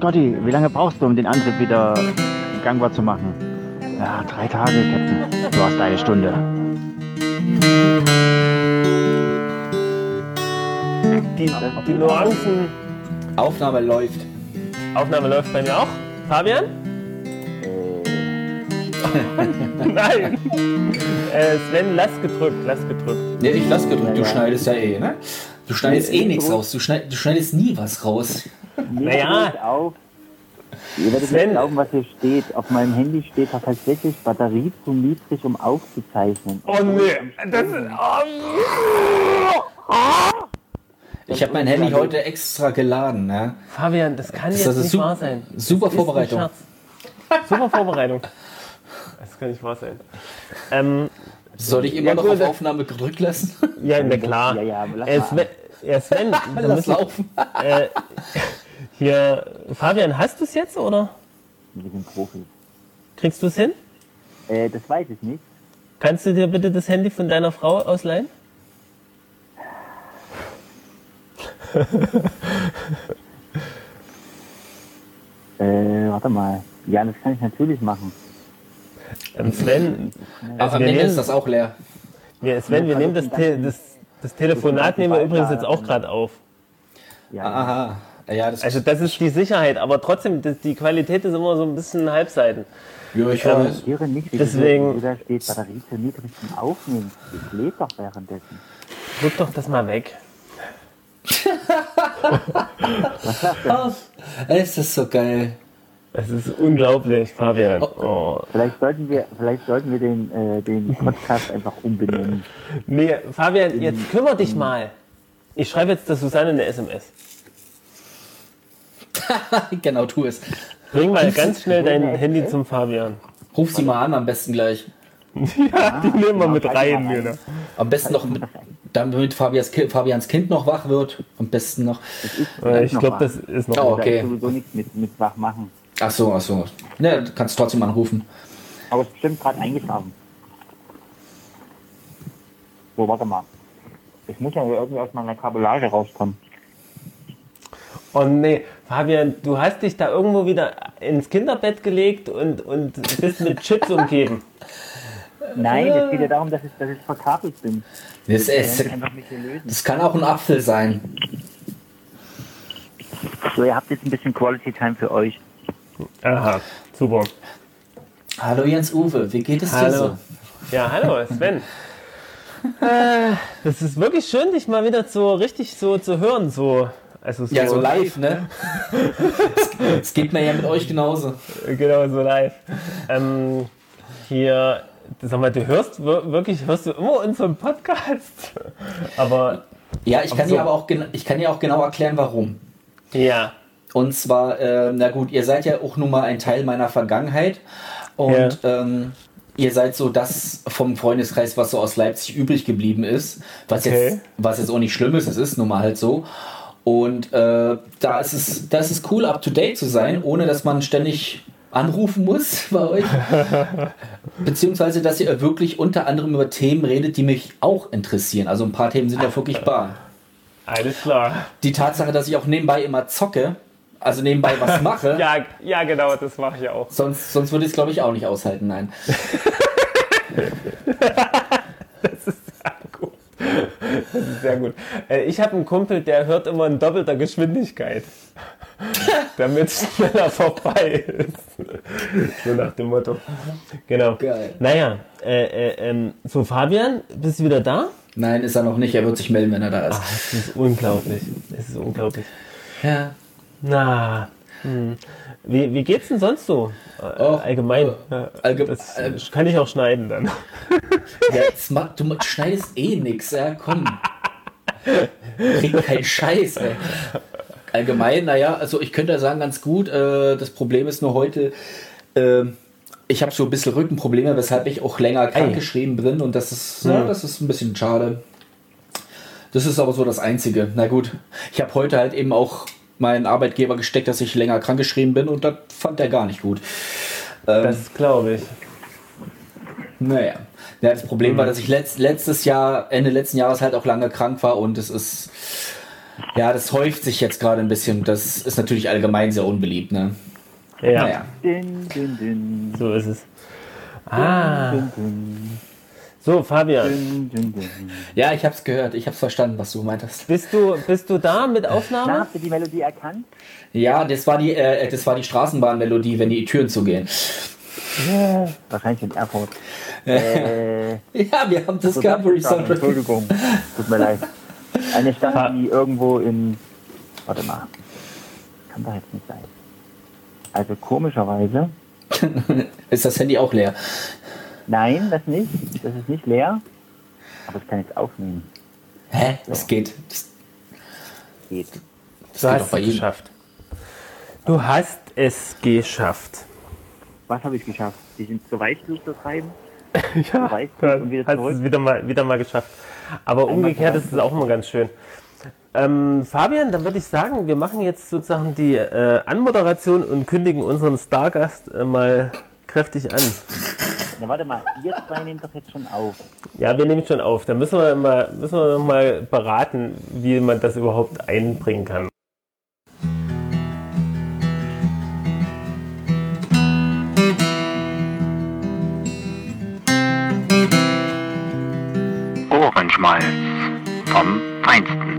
Scotty, wie lange brauchst du, um den Antrieb wieder gangbar zu machen? Ja, drei Tage, Captain. Du hast eine Stunde. Die, die Nuancen. Aufnahme läuft. Aufnahme läuft bei mir auch. Fabian? Nein. Äh, Sven, lass gedrückt, lass gedrückt. Nee, ich lass gedrückt. Du schneidest ja eh, ne? Du schneidest eh nichts raus. Du, schneid, du schneidest nie was raus. Naja. Auf. Ihr werdet Sven- nicht glauben, was hier steht. Auf meinem Handy steht da tatsächlich Batterie zu niedrig, um aufzuzeichnen. Oh nee. Das ist, oh, Ich habe mein Handy heute extra geladen, ne? Fabian, das kann Das jetzt ist nicht super- wahr sein. super Das Vorbereitung. Super Vorbereitung. Das kann nicht wahr sein. Ähm, Soll ich immer Ja, noch auf das- Aufnahme gedrückt lassen? ja, na klar. Ja, ja, lass Äh, Sven, ja, Sven, Lass müssen, laufen. äh, hier, Fabian, hast du es jetzt oder Wir sind Profis. kriegst du es hin? Äh, das weiß ich nicht. Kannst du dir bitte das Handy von deiner Frau ausleihen? Äh, warte mal. Ja, das kann ich natürlich machen. Ähm, Sven, also Am wir Ende nehmen, ist das auch leer. wir, Sven, wir nehmen das, Te das, das Telefonat nehmen wir übrigens jetzt auch gerade auf. Ja, Aha. Ja, das Also das ist die Sicherheit, aber trotzdem, das, die Qualität ist immer so ein bisschen Halbseiten. ja, ich ähm, nicht, wie Deswegen- Deswegen. da steht Batterie zu niedrig zum Aufnehmen. Ich lebe doch währenddessen. Drück doch das mal weg. Es ist so geil. Es ist unglaublich, Fabian. Oh. Vielleicht sollten wir, vielleicht sollten wir den, äh, den Podcast einfach umbenennen. Nee, Fabian, jetzt kümmer dich mal. Ich schreibe jetzt der Susanne eine SMS. genau, tu es. Bring mal ganz schnell dein Handy zum Fabian. Ruf sie mal an, am besten gleich. Ja, die nehmen wir mit rein. Genau. Am besten noch, mit, damit Fabians, Fabians Kind noch wach wird. Am besten noch. Äh, Ich glaube, das ist noch. Oh, okay. sowieso nichts mit, mit wach machen. Ach so, ach so. Ne, du kannst trotzdem anrufen. Aber es ist bestimmt gerade eingeschlafen. So, warte mal. Ich muss ja irgendwie aus meiner Kabellage rauskommen. Oh nee, Fabian, du hast dich da irgendwo wieder ins Kinderbett gelegt und, und bist mit Chips umgeben. Nein, es geht ja darum, dass ich, dass ich verkabelt bin. Das, ist, das kann auch ein Apfel sein. So, ihr habt jetzt ein bisschen Quality Time für euch. Aha, super. Hallo Jens Uwe, wie geht es dir Hallo. so? Ja, hallo, Sven. äh, das ist wirklich schön, dich mal wieder so richtig so zu hören. So. Also so, Ja, so live, ne? Es- Es geht mir ja mit euch genauso. Genau, so live. Ähm, hier, sag mal, du hörst wir- wirklich, hörst du immer unseren Podcast? Aber Ja, ich kann so. dir aber auch, ich kann dir auch genau erklären, warum. ja, Und zwar, äh, na gut, ihr seid ja auch nun mal ein Teil meiner Vergangenheit. Und ähm, ihr seid so das vom Freundeskreis, was so aus Leipzig übrig geblieben ist. Was, Okay. jetzt, was jetzt auch nicht schlimm ist, es ist nun mal halt so. Und äh, da, ist es, da ist es cool, up to date zu sein, ohne dass man ständig anrufen muss bei euch. Beziehungsweise, dass ihr wirklich unter anderem über Themen redet, die mich auch interessieren. Also ein paar Themen sind ja wirklich bar alles klar. die Tatsache, dass ich auch nebenbei immer zocke, also nebenbei was mache, Ja, ja, genau, das mache ich auch. sonst, sonst würde ich es, glaube ich, auch nicht aushalten, nein. Gut. Das ist sehr gut. Äh, Ich habe einen Kumpel, der hört immer in doppelter Geschwindigkeit. Damit es schneller vorbei ist. So nach dem Motto. Genau. Geil. Naja, äh, äh, ähm, so Fabian, bist du wieder da? Nein, ist er noch nicht, er wird sich melden, wenn er da ist. Das ist unglaublich. Das ist unglaublich. Ja. Na, hm. Wie, wie geht's denn sonst so? Äh, Och, allgemein. äh, allge- das äh, kann ich auch schneiden dann. ja jetzt mach, du schneidest eh nix, ja, komm. Krieg keinen Scheiß, ey. Allgemein, naja, also ich könnte sagen, ganz gut, äh, das Problem ist nur heute, äh, ich habe so ein bisschen Rückenprobleme, weshalb ich auch länger krankgeschrieben bin und das ist, ja, das ist ein bisschen schade. Das ist aber so das Einzige. Na gut, ich habe heute halt eben auch meinen Arbeitgeber gesteckt, dass ich länger krankgeschrieben bin und das fand er gar nicht gut. Ähm, Das glaube ich. naja. Ja, das Problem war, dass ich letzt, letztes Jahr, Ende letzten Jahres halt auch lange krank war und es ist, Ja, das häuft sich jetzt gerade ein bisschen. Das ist natürlich allgemein sehr unbeliebt, ne? Ja, Naja. Din, din, din, so ist es. Ah, din, din, so Fabian. Ja, ich hab's gehört. Ich hab's verstanden, was du meintest. bist du, bist du da mit Na, Aufnahme? habt ihr die Melodie erkannt? Ja, das war die, äh, das war die Straßenbahnmelodie, wenn die Türen zugehen. Wahrscheinlich in Erfurt. Äh, Ja, wir haben Discovery stark, Soundtrack. Entschuldigung, tut mir leid. Eine. Stadt, die irgendwo in. Warte mal. Kann doch jetzt nicht sein. Also komischerweise. Ist das Handy auch leer? Nein, das nicht. Das ist nicht leer. Aber es kann jetzt aufnehmen. Hä? Das geht. Das, Geht. das Du geht hast doch bei es jedem. geschafft. Du hast es geschafft. Was habe ich geschafft? Die sind zur Weißglut zu treiben. Ja, es und wieder hast zurück. es wieder mal, wieder mal geschafft. Aber umgekehrt ist es auch immer ganz schön. Ähm, Fabian, dann würde ich sagen, wir machen jetzt sozusagen die äh, Anmoderation und kündigen unseren Stargast äh, mal kräftig an. Na warte mal, ihr zwei nehmt doch jetzt schon auf. Ja, wir nehmen schon auf. Da müssen wir mal, müssen wir noch mal beraten, wie man das überhaupt einbringen kann. Ohrenschmalz vom Feinsten.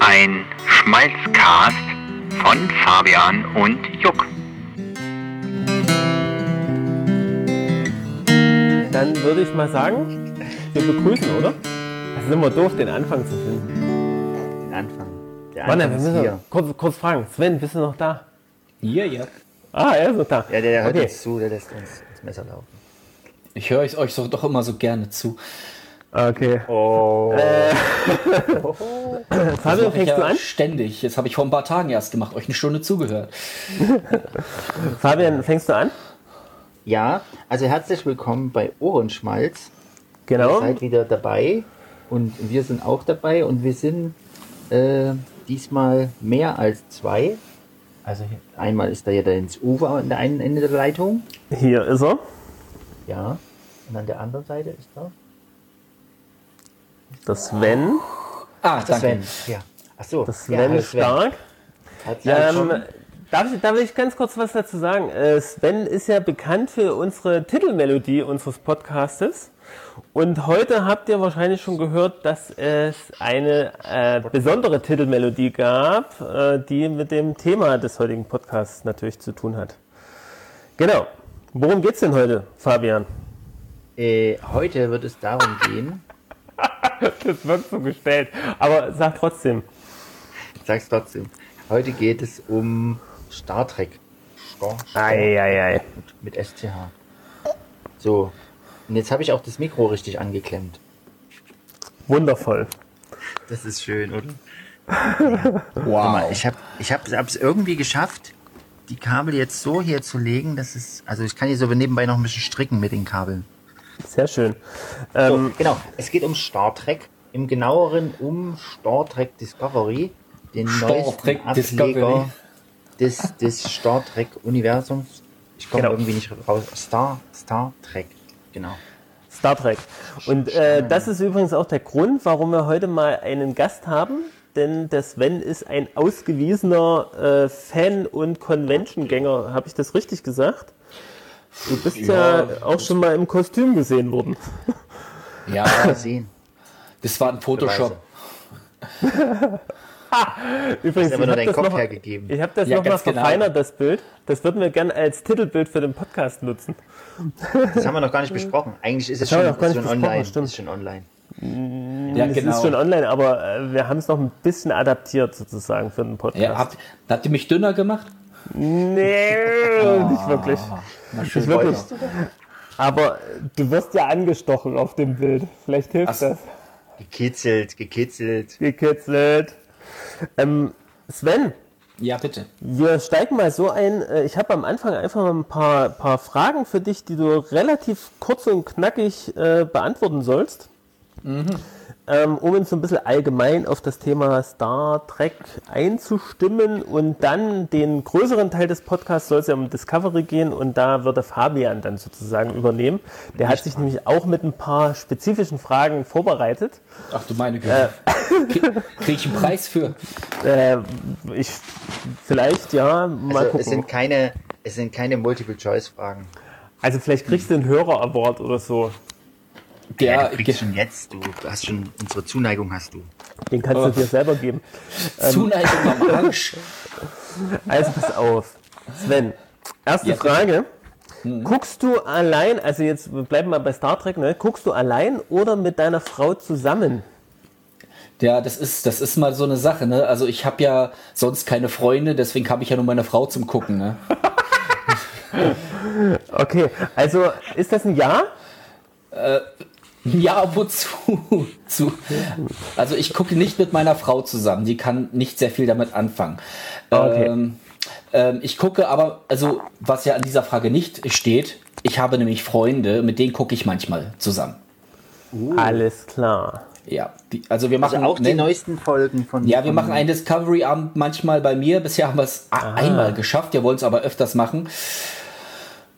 Ein Schmalzcast von Fabian und Juck. Dann würde ich mal sagen, wir begrüßen, oder? Es ist immer doof, den Anfang zu finden. Den Anfang. Der Warte, wir Anfang ist müssen hier. kurz, kurz fragen. Sven, bist du noch da? Hier, ja. Ah, er ist noch da. Ja, der, der hört okay. uns zu, der lässt uns ins Messer laufen. Ich höre euch so, doch immer so gerne zu. Okay. Oh. Fabian, ich fängst du ja an? ständig. Das habe ich vor ein paar Tagen erst gemacht, euch eine Stunde zugehört. Fabian, fängst du an? Ja, also herzlich willkommen bei Ohrenschmalz. Ihr Genau. seid wieder dabei und wir sind auch dabei und wir sind äh, diesmal mehr als zwei. Also hier- einmal ist da ja der ins Ufer an der einen Ende der Leitung. Hier ist er. Ja. Und an der anderen Seite ist da Das Sven. Ah, der danke. Sven. Ja. Ach so. Das ja, Sven hallo ist stark. Ähm, darf, ich, darf ich ganz kurz was dazu sagen? Äh, Sven ist ja bekannt für unsere Titelmelodie unseres Podcastes. Und heute habt ihr wahrscheinlich schon gehört, dass es eine äh, besondere Titelmelodie gab, äh, die mit dem Thema des heutigen Podcasts natürlich zu tun hat. Genau. Worum geht's denn heute, Fabian? Äh, heute wird es darum gehen, Das wird so gestellt. Aber sag trotzdem. ich sag's trotzdem, heute geht es um Star Trek. Star, Star Eieiei. mit STH. So, und jetzt habe ich auch das Mikro richtig angeklemmt. Wundervoll. Das ist schön, oder? Guck mal, Wow. ich habe ich hab, es irgendwie geschafft, die Kabel jetzt so hier zu legen, dass es, also ich kann hier so nebenbei noch ein bisschen stricken mit den Kabeln. Sehr schön. So, Ähm, genau, es geht um Star Trek, im genaueren um Star Trek Discovery, den Star neuesten Trek Ableger Discovery. des, des Star Trek Universums. Ich komme Genau. irgendwie nicht raus. Star, Star Trek, genau. Star Trek. Und äh, das ist übrigens auch der Grund, warum wir heute mal einen Gast haben. Denn der Sven ist ein ausgewiesener äh, Fan und Convention-Gänger. Habe ich das richtig gesagt? Du bist ja, auch schon mal im Kostüm gesehen worden. Ja, Mal sehen. das war ein Photoshop. Übrigens, Hast aber nur hab deinen das Kopf noch- hergegeben. Ich habe das Ja, noch mal ganz genau. verfeinert, das Bild. Das würden wir gerne als Titelbild für den Podcast nutzen. Das haben wir noch gar nicht besprochen. Eigentlich ist es Das schon, ist schon online. stimmt. Ist schon online. Ja, Es genau. ist schon online, aber äh, wir haben es noch ein bisschen adaptiert sozusagen für den Podcast. Ja, habt, habt ihr mich dünner gemacht? Nee, nicht wirklich. Nicht wirklich. Aber du wirst ja angestochen auf dem Bild. Vielleicht hilft Ach das. Gekitzelt, gekitzelt. Gekitzelt. Ähm, Sven, Ja, bitte. wir steigen mal so ein. Äh, Ich habe am Anfang einfach mal ein paar, paar Fragen für dich, die du relativ kurz und knackig äh, beantworten sollst. Ähm, um uns so ein bisschen allgemein auf das Thema Star Trek einzustimmen und dann den größeren Teil des Podcasts soll es ja um Discovery gehen und da wird der Fabian dann sozusagen übernehmen. Der hat sich nämlich auch mit ein paar spezifischen Fragen vorbereitet. Ach du meine Güte. Krieg, krieg ich einen Preis für? Äh, ich vielleicht ja, mal Also gucken. es sind keine, es sind keine Multiple-Choice-Fragen. also vielleicht kriegst du einen Hörer-Award oder so. Ja, du kriegst schon jetzt, du hast schon, unsere Zuneigung hast du. Den kannst du dir selber geben. Zuneigung am Arsch. Also pass auf. Sven, erste Ja. Frage. Guckst du allein, also jetzt wir bleiben mal bei Star Trek, ne? Guckst du allein oder mit deiner Frau zusammen? Ja, das ist, das ist mal so eine Sache, ne? Also ich habe ja sonst keine Freunde, deswegen habe ich ja nur meine Frau zum Gucken, ne? Okay, also ist das ein Ja? Ja, wozu? Zu. Also ich gucke nicht mit meiner Frau zusammen, die kann nicht sehr viel damit anfangen. Okay. Ähm, ähm, ich gucke aber, also was ja an dieser Frage nicht steht, ich habe nämlich Freunde, mit denen gucke ich manchmal zusammen. Alles klar. Ja, die, also wir machen Also auch die ne- neuesten Folgen von. Ja, wir von, machen einen Discovery-Abend manchmal bei mir. Bisher haben wir es a- einmal geschafft. Wir wollen es aber öfters machen.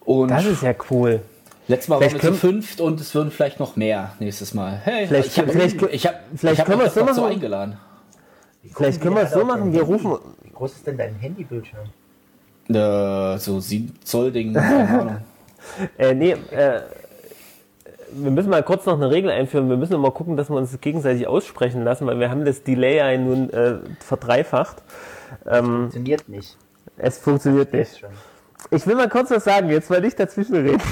Und Das ist ja cool. Letztes Mal waren vielleicht wir zu fünft und es würden vielleicht noch mehr nächstes Mal. Hey, Vielleicht- ich habe vielleicht- ich hab, vielleicht ich hab können wir es so machen. eingeladen. Vielleicht können wir es so machen, wir rufen. Wie groß ist denn dein Handybildschirm? Äh, so 7 Zoll Ding. keine Ahnung. Äh, nee, äh, wir müssen mal kurz noch eine Regel einführen. Wir müssen immer gucken, dass wir uns gegenseitig aussprechen lassen, weil wir haben das Delay ja nun äh, verdreifacht. Funktioniert nicht. Es funktioniert nicht. Ich will mal kurz was sagen, jetzt mal nicht dazwischen reden.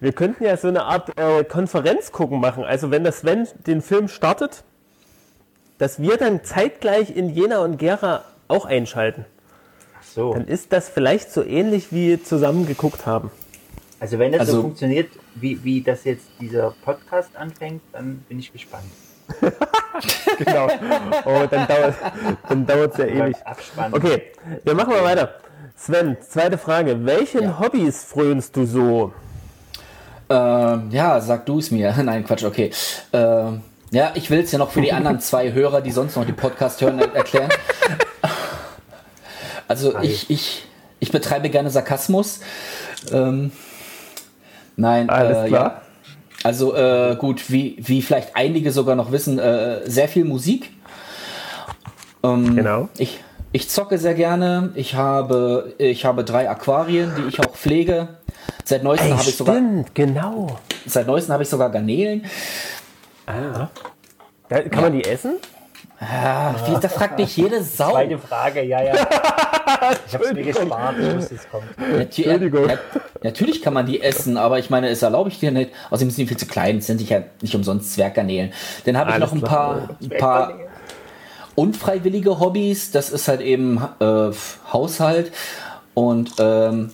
Wir könnten ja so eine Art äh, Konferenz gucken machen. Also wenn der Sven den Film startet, dass wir dann zeitgleich in Jena und Gera auch einschalten. Ach so. Dann ist das vielleicht so ähnlich wie zusammen geguckt haben. Also wenn das Also- so funktioniert, wie, wie das jetzt dieser Podcast anfängt, dann bin ich gespannt. Genau. Oh, dann dauert dann dauert's ja ewig. Abspann. Okay, wir machen mal weiter. Sven, zweite Frage. Welchen Hobbys frönst du so? Ähm, ja, sag du es mir. Nein, Quatsch, okay. Ähm, ja, ich will es ja noch für die anderen zwei Hörer, die sonst noch die Podcast hören, er- erklären. Also ich, ich, ich betreibe gerne Sarkasmus. Ähm, nein, Alles äh, klar. Ja. Also äh, gut, wie, wie vielleicht einige sogar noch wissen, äh, sehr viel Musik. Ähm, Genau. Ich, ich zocke sehr gerne. Ich habe, ich habe drei Aquarien, die ich auch pflege. Seit neuestem habe ich sogar genau. Seit neuestem habe ich sogar Garnelen. Da, kann man die essen? Ah, wie, da fragt mich jede Sau. Zweite Frage, ja, ja. Ich hab's mir gespart, ich wusste, es kommt. Entschuldigung. ja, natürlich kann man die essen, aber ich meine, es erlaube ich dir nicht. Außerdem sind die viel zu klein, sind ja nicht umsonst Zwerggarnelen. Dann habe ich Alles noch ein paar, ein paar unfreiwillige Hobbys. Das ist halt eben äh, Haushalt und ähm,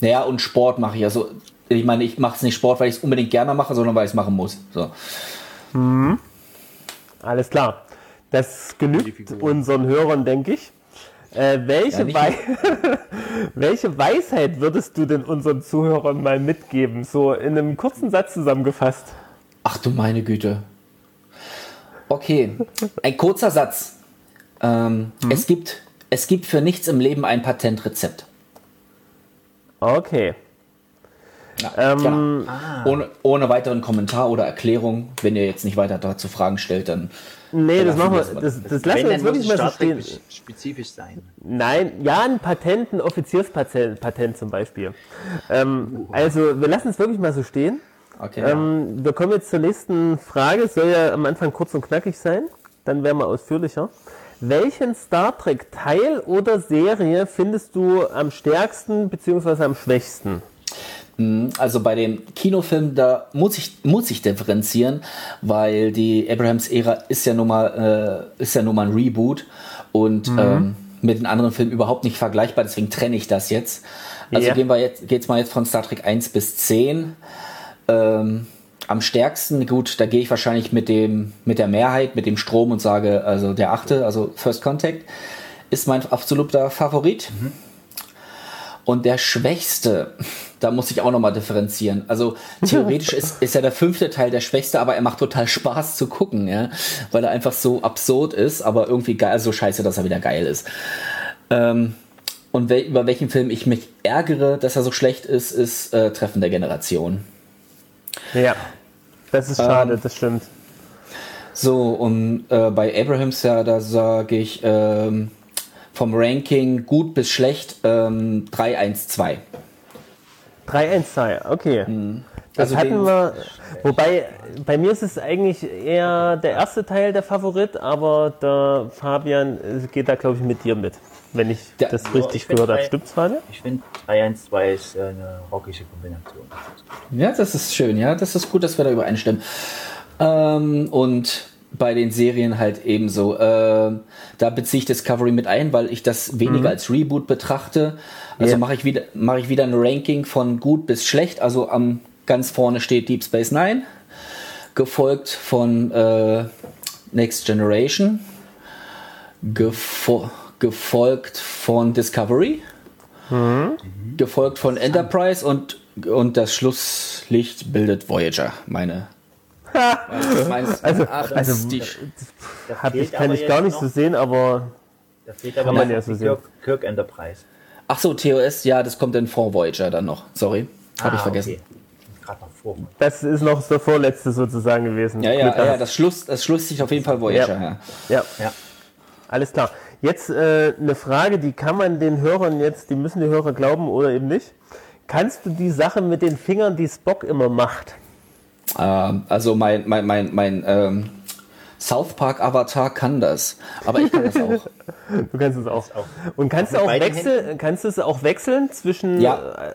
naja, und Sport mache ich. Also ich meine, ich mache es nicht Sport, weil ich es unbedingt gerne mache, sondern weil ich es machen muss. So. Alles klar. Das genügt unseren Hörern, denke ich. Äh, welche, Ja, Wei welche Weisheit würdest du denn unseren Zuhörern mal mitgeben? So in einem kurzen Satz zusammengefasst. Ach du meine Güte. Okay, ein kurzer Satz. Ähm, es, gibt, es gibt für nichts im Leben ein Patentrezept. Okay. Ja, Ähm, ja. Ohne, ohne weiteren Kommentar oder Erklärung. Wenn ihr jetzt nicht weiter dazu Fragen stellt, dann. Nee, das lassen machen wir. Das, das lassen wir jetzt wirklich mal so stehen. Spezifisch sein. Nein, ja, ein Patent, ein Offizierspatent Patent zum Beispiel. Ähm, also, wir lassen es wirklich mal so stehen. Okay. Ähm, wir kommen jetzt zur nächsten Frage. Soll ja am Anfang kurz und knackig sein. Dann werden wir ausführlicher. Welchen Star Trek Teil oder Serie findest du am stärksten bzw. am schwächsten? Also bei dem Kinofilm, da muss ich, muss ich differenzieren, weil die Abrahams-Ära ist ja nun mal, äh, ist ja nun mal ein Reboot und ähm, mit den anderen Filmen überhaupt nicht vergleichbar, deswegen trenne ich das jetzt. Also Ja. gehen wir jetzt, geht's mal jetzt von Star Trek 1 bis 10. Ähm, am stärksten, gut, da gehe ich wahrscheinlich mit dem, mit der Mehrheit, mit dem Strom und sage, also der achte, also First Contact, ist mein absoluter Favorit. Und der schwächste, da muss ich auch nochmal differenzieren. Also theoretisch ist, ist ja der fünfte Teil der schwächste, aber er macht total Spaß zu gucken, ja, weil er einfach so absurd ist, aber irgendwie geil, so scheiße, dass er wieder geil ist. Ähm, und wel über welchen Film ich mich ärgere, dass er so schlecht ist, ist äh, Treffen der Generation. Ja, das ist schade, Ähm, das stimmt. So, und äh, bei Abrahams, ja, da sage ich ähm, vom Ranking gut bis schlecht ähm, 3-1-2. 3-1-2, okay. Das Also hatten wir, wobei bei mir ist es eigentlich eher der erste Teil der Favorit, aber der Fabian äh, geht da glaube ich mit dir mit, wenn ich Ja, das ja, richtig ich gehört habe. Stimmt's, Fabian? Ich finde 3-1-2 ist äh, eine rockige Kombination. Ja, das ist schön, ja, das ist gut, dass wir da übereinstimmen. Ähm, und bei den Serien halt ebenso. Ähm, da beziehe ich Discovery mit ein, weil ich das weniger als Reboot betrachte. Also Ja. mache ich wieder mache ich wieder ein Ranking von gut bis schlecht. Also am ganz vorne steht Deep Space Nine, gefolgt von äh, Next Generation, gefo gefolgt von Discovery, gefolgt von Enterprise und, und das Schlusslicht bildet Voyager, meine. Erachtens also, die, Da Hab fehlt ich, kann ich gar nicht noch, so sehen, aber Da fehlt aber kann man ja so sehen. Kirk, Kirk Enterprise. ach so, TOS, ja, das kommt dann vor Voyager dann noch. Sorry, habe ich Ah, vergessen. Okay. Das ist noch der vorletzte sozusagen gewesen. Ja, ja, ja, das Schluss, das Schlusslicht auf jeden Fall Voyager. Ja. Ja. ja. Ja. Alles klar. Jetzt äh, eine Frage, die kann man den Hörern jetzt, die müssen die Hörer glauben oder eben nicht. Kannst du die Sache mit den Fingern, die Spock immer macht? Ähm, also mein, mein, mein, mein ähm, South Park Avatar kann das, aber ich kann das auch. Du kannst es auch. Und kannst du auch wechseln, kannst du es auch wechseln zwischen. Ja. Äh,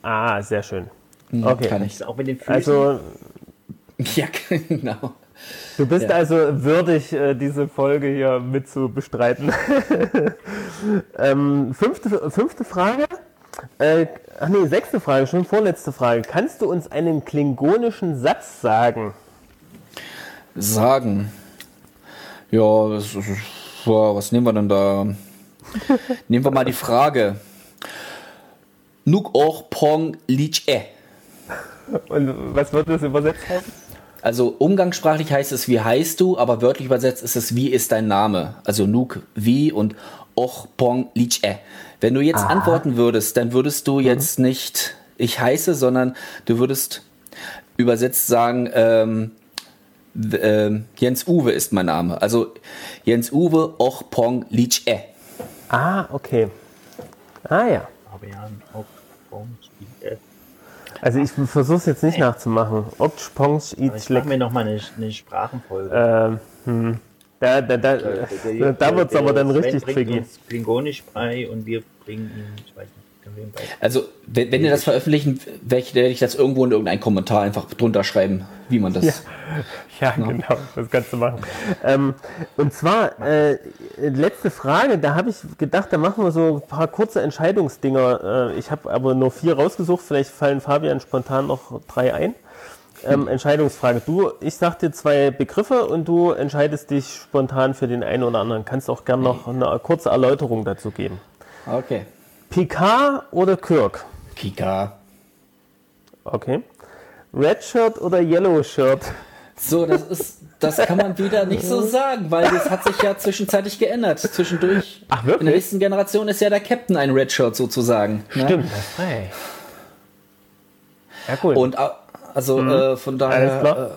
ah, sehr schön. Okay. Kann ich. Auch mit den Füßen. Also Ja, genau. Du bist Ja. also würdig, äh, diese Folge hier mit zu bestreiten. ähm, fünfte, fünfte Frage. Äh, ach nee, sechste Frage, schon vorletzte Frage. Kannst du uns einen klingonischen Satz sagen? Sagen. Ja, das, was nehmen wir denn da? nehmen wir mal die Frage. Nuk och pong lich e. Und was wird das übersetzt haben? Also umgangssprachlich heißt es, wie heißt du, aber wörtlich übersetzt ist es, wie ist dein Name? Also Nuk, wie und Och Pong Lich E. Wenn du jetzt antworten würdest, dann würdest du jetzt nicht ich heiße, sondern du würdest übersetzt sagen, ähm, ähm, Jens Uwe ist mein Name. Also Jens Uwe Och Pong Lich E. Ah, okay. Ah ja. Aber ja, auch Bones, äh, Also ich versuche es jetzt nicht nachzumachen. Oktspongs aber ich mache Itzleck. mir nochmal eine, eine Sprachenfolge. Ähm, hm. Da, da, da, da, da wird es aber dann Sven richtig tricky. uns Klingonisch bei und wir bringen ihm, ich weiß nicht, wir. Also wenn, wenn ihr das veröffentlichen, werde ich, werde ich das irgendwo in irgendeinen Kommentar einfach drunter schreiben, wie man das... Ja. Ja, genau, das kannst du machen. Ähm, und zwar, äh, letzte Frage, da habe ich gedacht, da machen wir so ein paar kurze Entscheidungsdinger. Äh, ich habe aber nur vier rausgesucht, vielleicht fallen Fabian spontan noch drei ein. Ähm, Entscheidungsfrage. Du, ich sag dir zwei Begriffe und du entscheidest dich spontan für den einen oder anderen. Kannst auch gern noch eine kurze Erläuterung dazu geben. Okay. Picard oder Kirk? Kika. Okay. Red Shirt oder Yellow Shirt? So, das ist, das kann man wieder nicht so sagen, weil das hat sich ja zwischenzeitlich geändert. Zwischendurch. Ach, wirklich? In der nächsten Generation ist ja der Captain ein Redshirt sozusagen. Ne? Stimmt, das ist frei. Ja, cool. Und also äh, von daher. Mhm. Alles klar. Äh,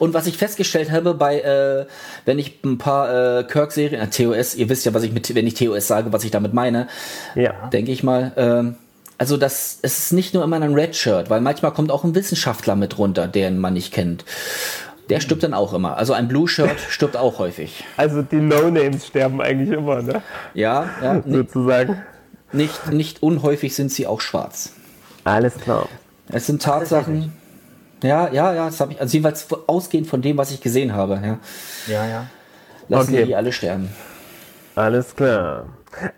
und was ich festgestellt habe bei, äh, wenn ich ein paar äh, Kirk-Serien, äh, TOS, ihr wisst ja, was ich mit, wenn ich TOS sage, was ich damit meine, ja. denke ich mal. Also das, es ist nicht nur immer ein Redshirt, weil manchmal kommt auch ein Wissenschaftler mit runter, den man nicht kennt. Der stirbt dann auch immer. Also ein Blue Shirt stirbt auch häufig. Also die No-Names sterben eigentlich immer, ne? Ja, ja Sozusagen. nicht, nicht unhäufig sind sie auch schwarz. Alles klar. Es sind Tatsachen. Ja, ja, ja, das habe ich. Also jeweils ausgehend von dem, was ich gesehen habe. Ja. Ja, ja. Lassen Okay. wir die alle sterben. Alles klar.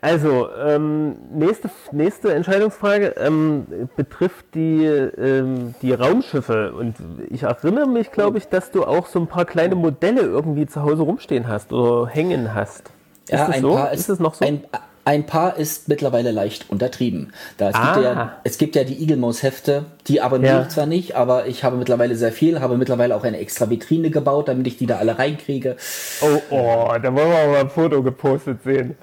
Also, ähm, nächste, nächste Entscheidungsfrage ähm, betrifft die, ähm, die Raumschiffe. Und ich erinnere mich, glaube ich, dass du auch so ein paar kleine Modelle irgendwie zu Hause rumstehen hast oder hängen hast. Ist Ja, das so? paar ist es noch so? Ein, Ein paar ist mittlerweile leicht untertrieben. Da es, Ah. gibt ja, es gibt ja die Eagle Mouse Hefte, die abonniere Ja. ich zwar nicht, aber ich habe mittlerweile sehr viel, habe mittlerweile auch eine extra Vitrine gebaut, damit ich die da alle reinkriege. Oh, oh, da wollen wir mal ein Foto gepostet sehen.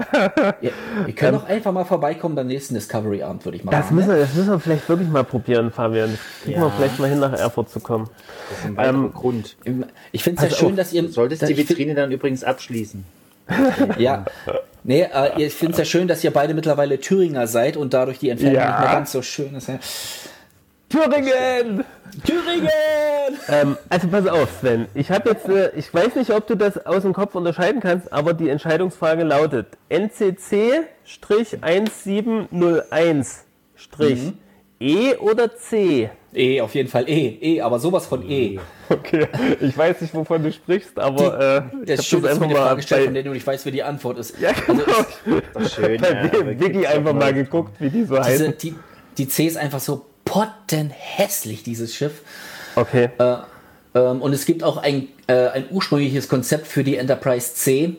Ihr, ihr könnt auch einfach mal vorbeikommen beim nächsten Discovery Abend, würde ich mal Das sagen. müssen, wir, das müssen wir vielleicht wirklich mal probieren, Fabian. Das kriegen wir Ja. vielleicht mal hin, nach Erfurt zu kommen. Das ist ein Ähm, Grund. Ich finde es ja schön, auf, dass ihr. Du solltest dass die Vitrine dann übrigens abschließen. Ja. Nee, äh, ich finde es ja schön, dass ihr beide mittlerweile Thüringer seid und dadurch die Entfernung Ja. nicht mehr ganz so schön ist. Ja. Thüringen! Thüringen! Ähm, also pass auf, Sven. Ich habe jetzt, äh, ich weiß nicht, ob du das aus dem Kopf unterscheiden kannst, aber die Entscheidungsfrage lautet NCC-1701- E oder C? E, auf jeden Fall E. E, aber sowas von E. Okay, ich weiß nicht, wovon du sprichst, aber äh, Das ist ich schön, habe dass das du mir eine einfach Frage mal stellst, von der du nicht weißt, wie die Antwort ist. ja, genau. Doch schön. bei ja, aber Wiki einfach mal geguckt, wie die so Diese, heißen. die, die C ist einfach so pottenhässlich, dieses Schiff. Okay. Ähm, und es gibt auch ein, äh, ein ursprüngliches Konzept für die Enterprise C.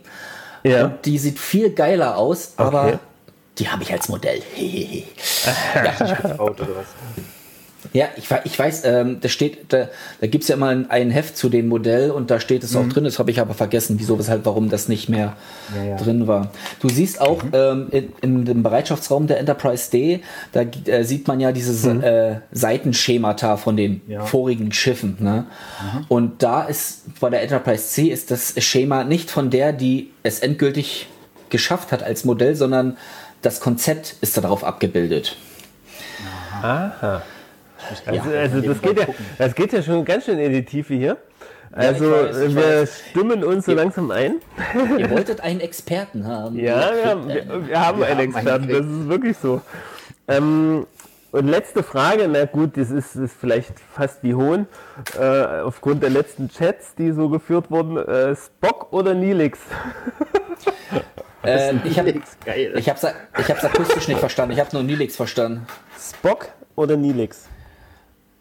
ja. Und die sieht viel geiler aus, aber Okay. die habe ich als Modell. Oder was? Ja, ich, ich weiß, ähm, da steht, da, da gibt es ja immer ein, ein Heft zu dem Modell und da steht es auch drin, das habe ich aber vergessen, wieso, weshalb, warum das nicht mehr Ja, ja. drin war. Du siehst auch ähm, in, in dem Bereitschaftsraum der Enterprise D, da äh, sieht man ja dieses äh, Seitenschemata von den Ja. vorigen Schiffen. Ne? Und da ist, bei der Enterprise C ist das Schema nicht von der, die es endgültig geschafft hat als Modell, sondern das Konzept ist darauf abgebildet. Aha. Also, Ja, also das, geht ja, das geht ja schon ganz schön in die Tiefe hier. Also ich weiß, ich wir weiß. stimmen uns so langsam ein. Ihr wolltet einen Experten haben. Ja, Ihr wir haben, wir, wir haben einen einen Experten, das ist wirklich so. Ähm, und letzte Frage, na gut, das ist, ist vielleicht fast wie Hohn, äh, aufgrund der letzten Chats, die so geführt wurden, äh, Spock oder Nilix? Äh, ich habe ich hab's, ich hab's akustisch nicht verstanden. Ich habe nur Nilix verstanden. Spock oder Nilix?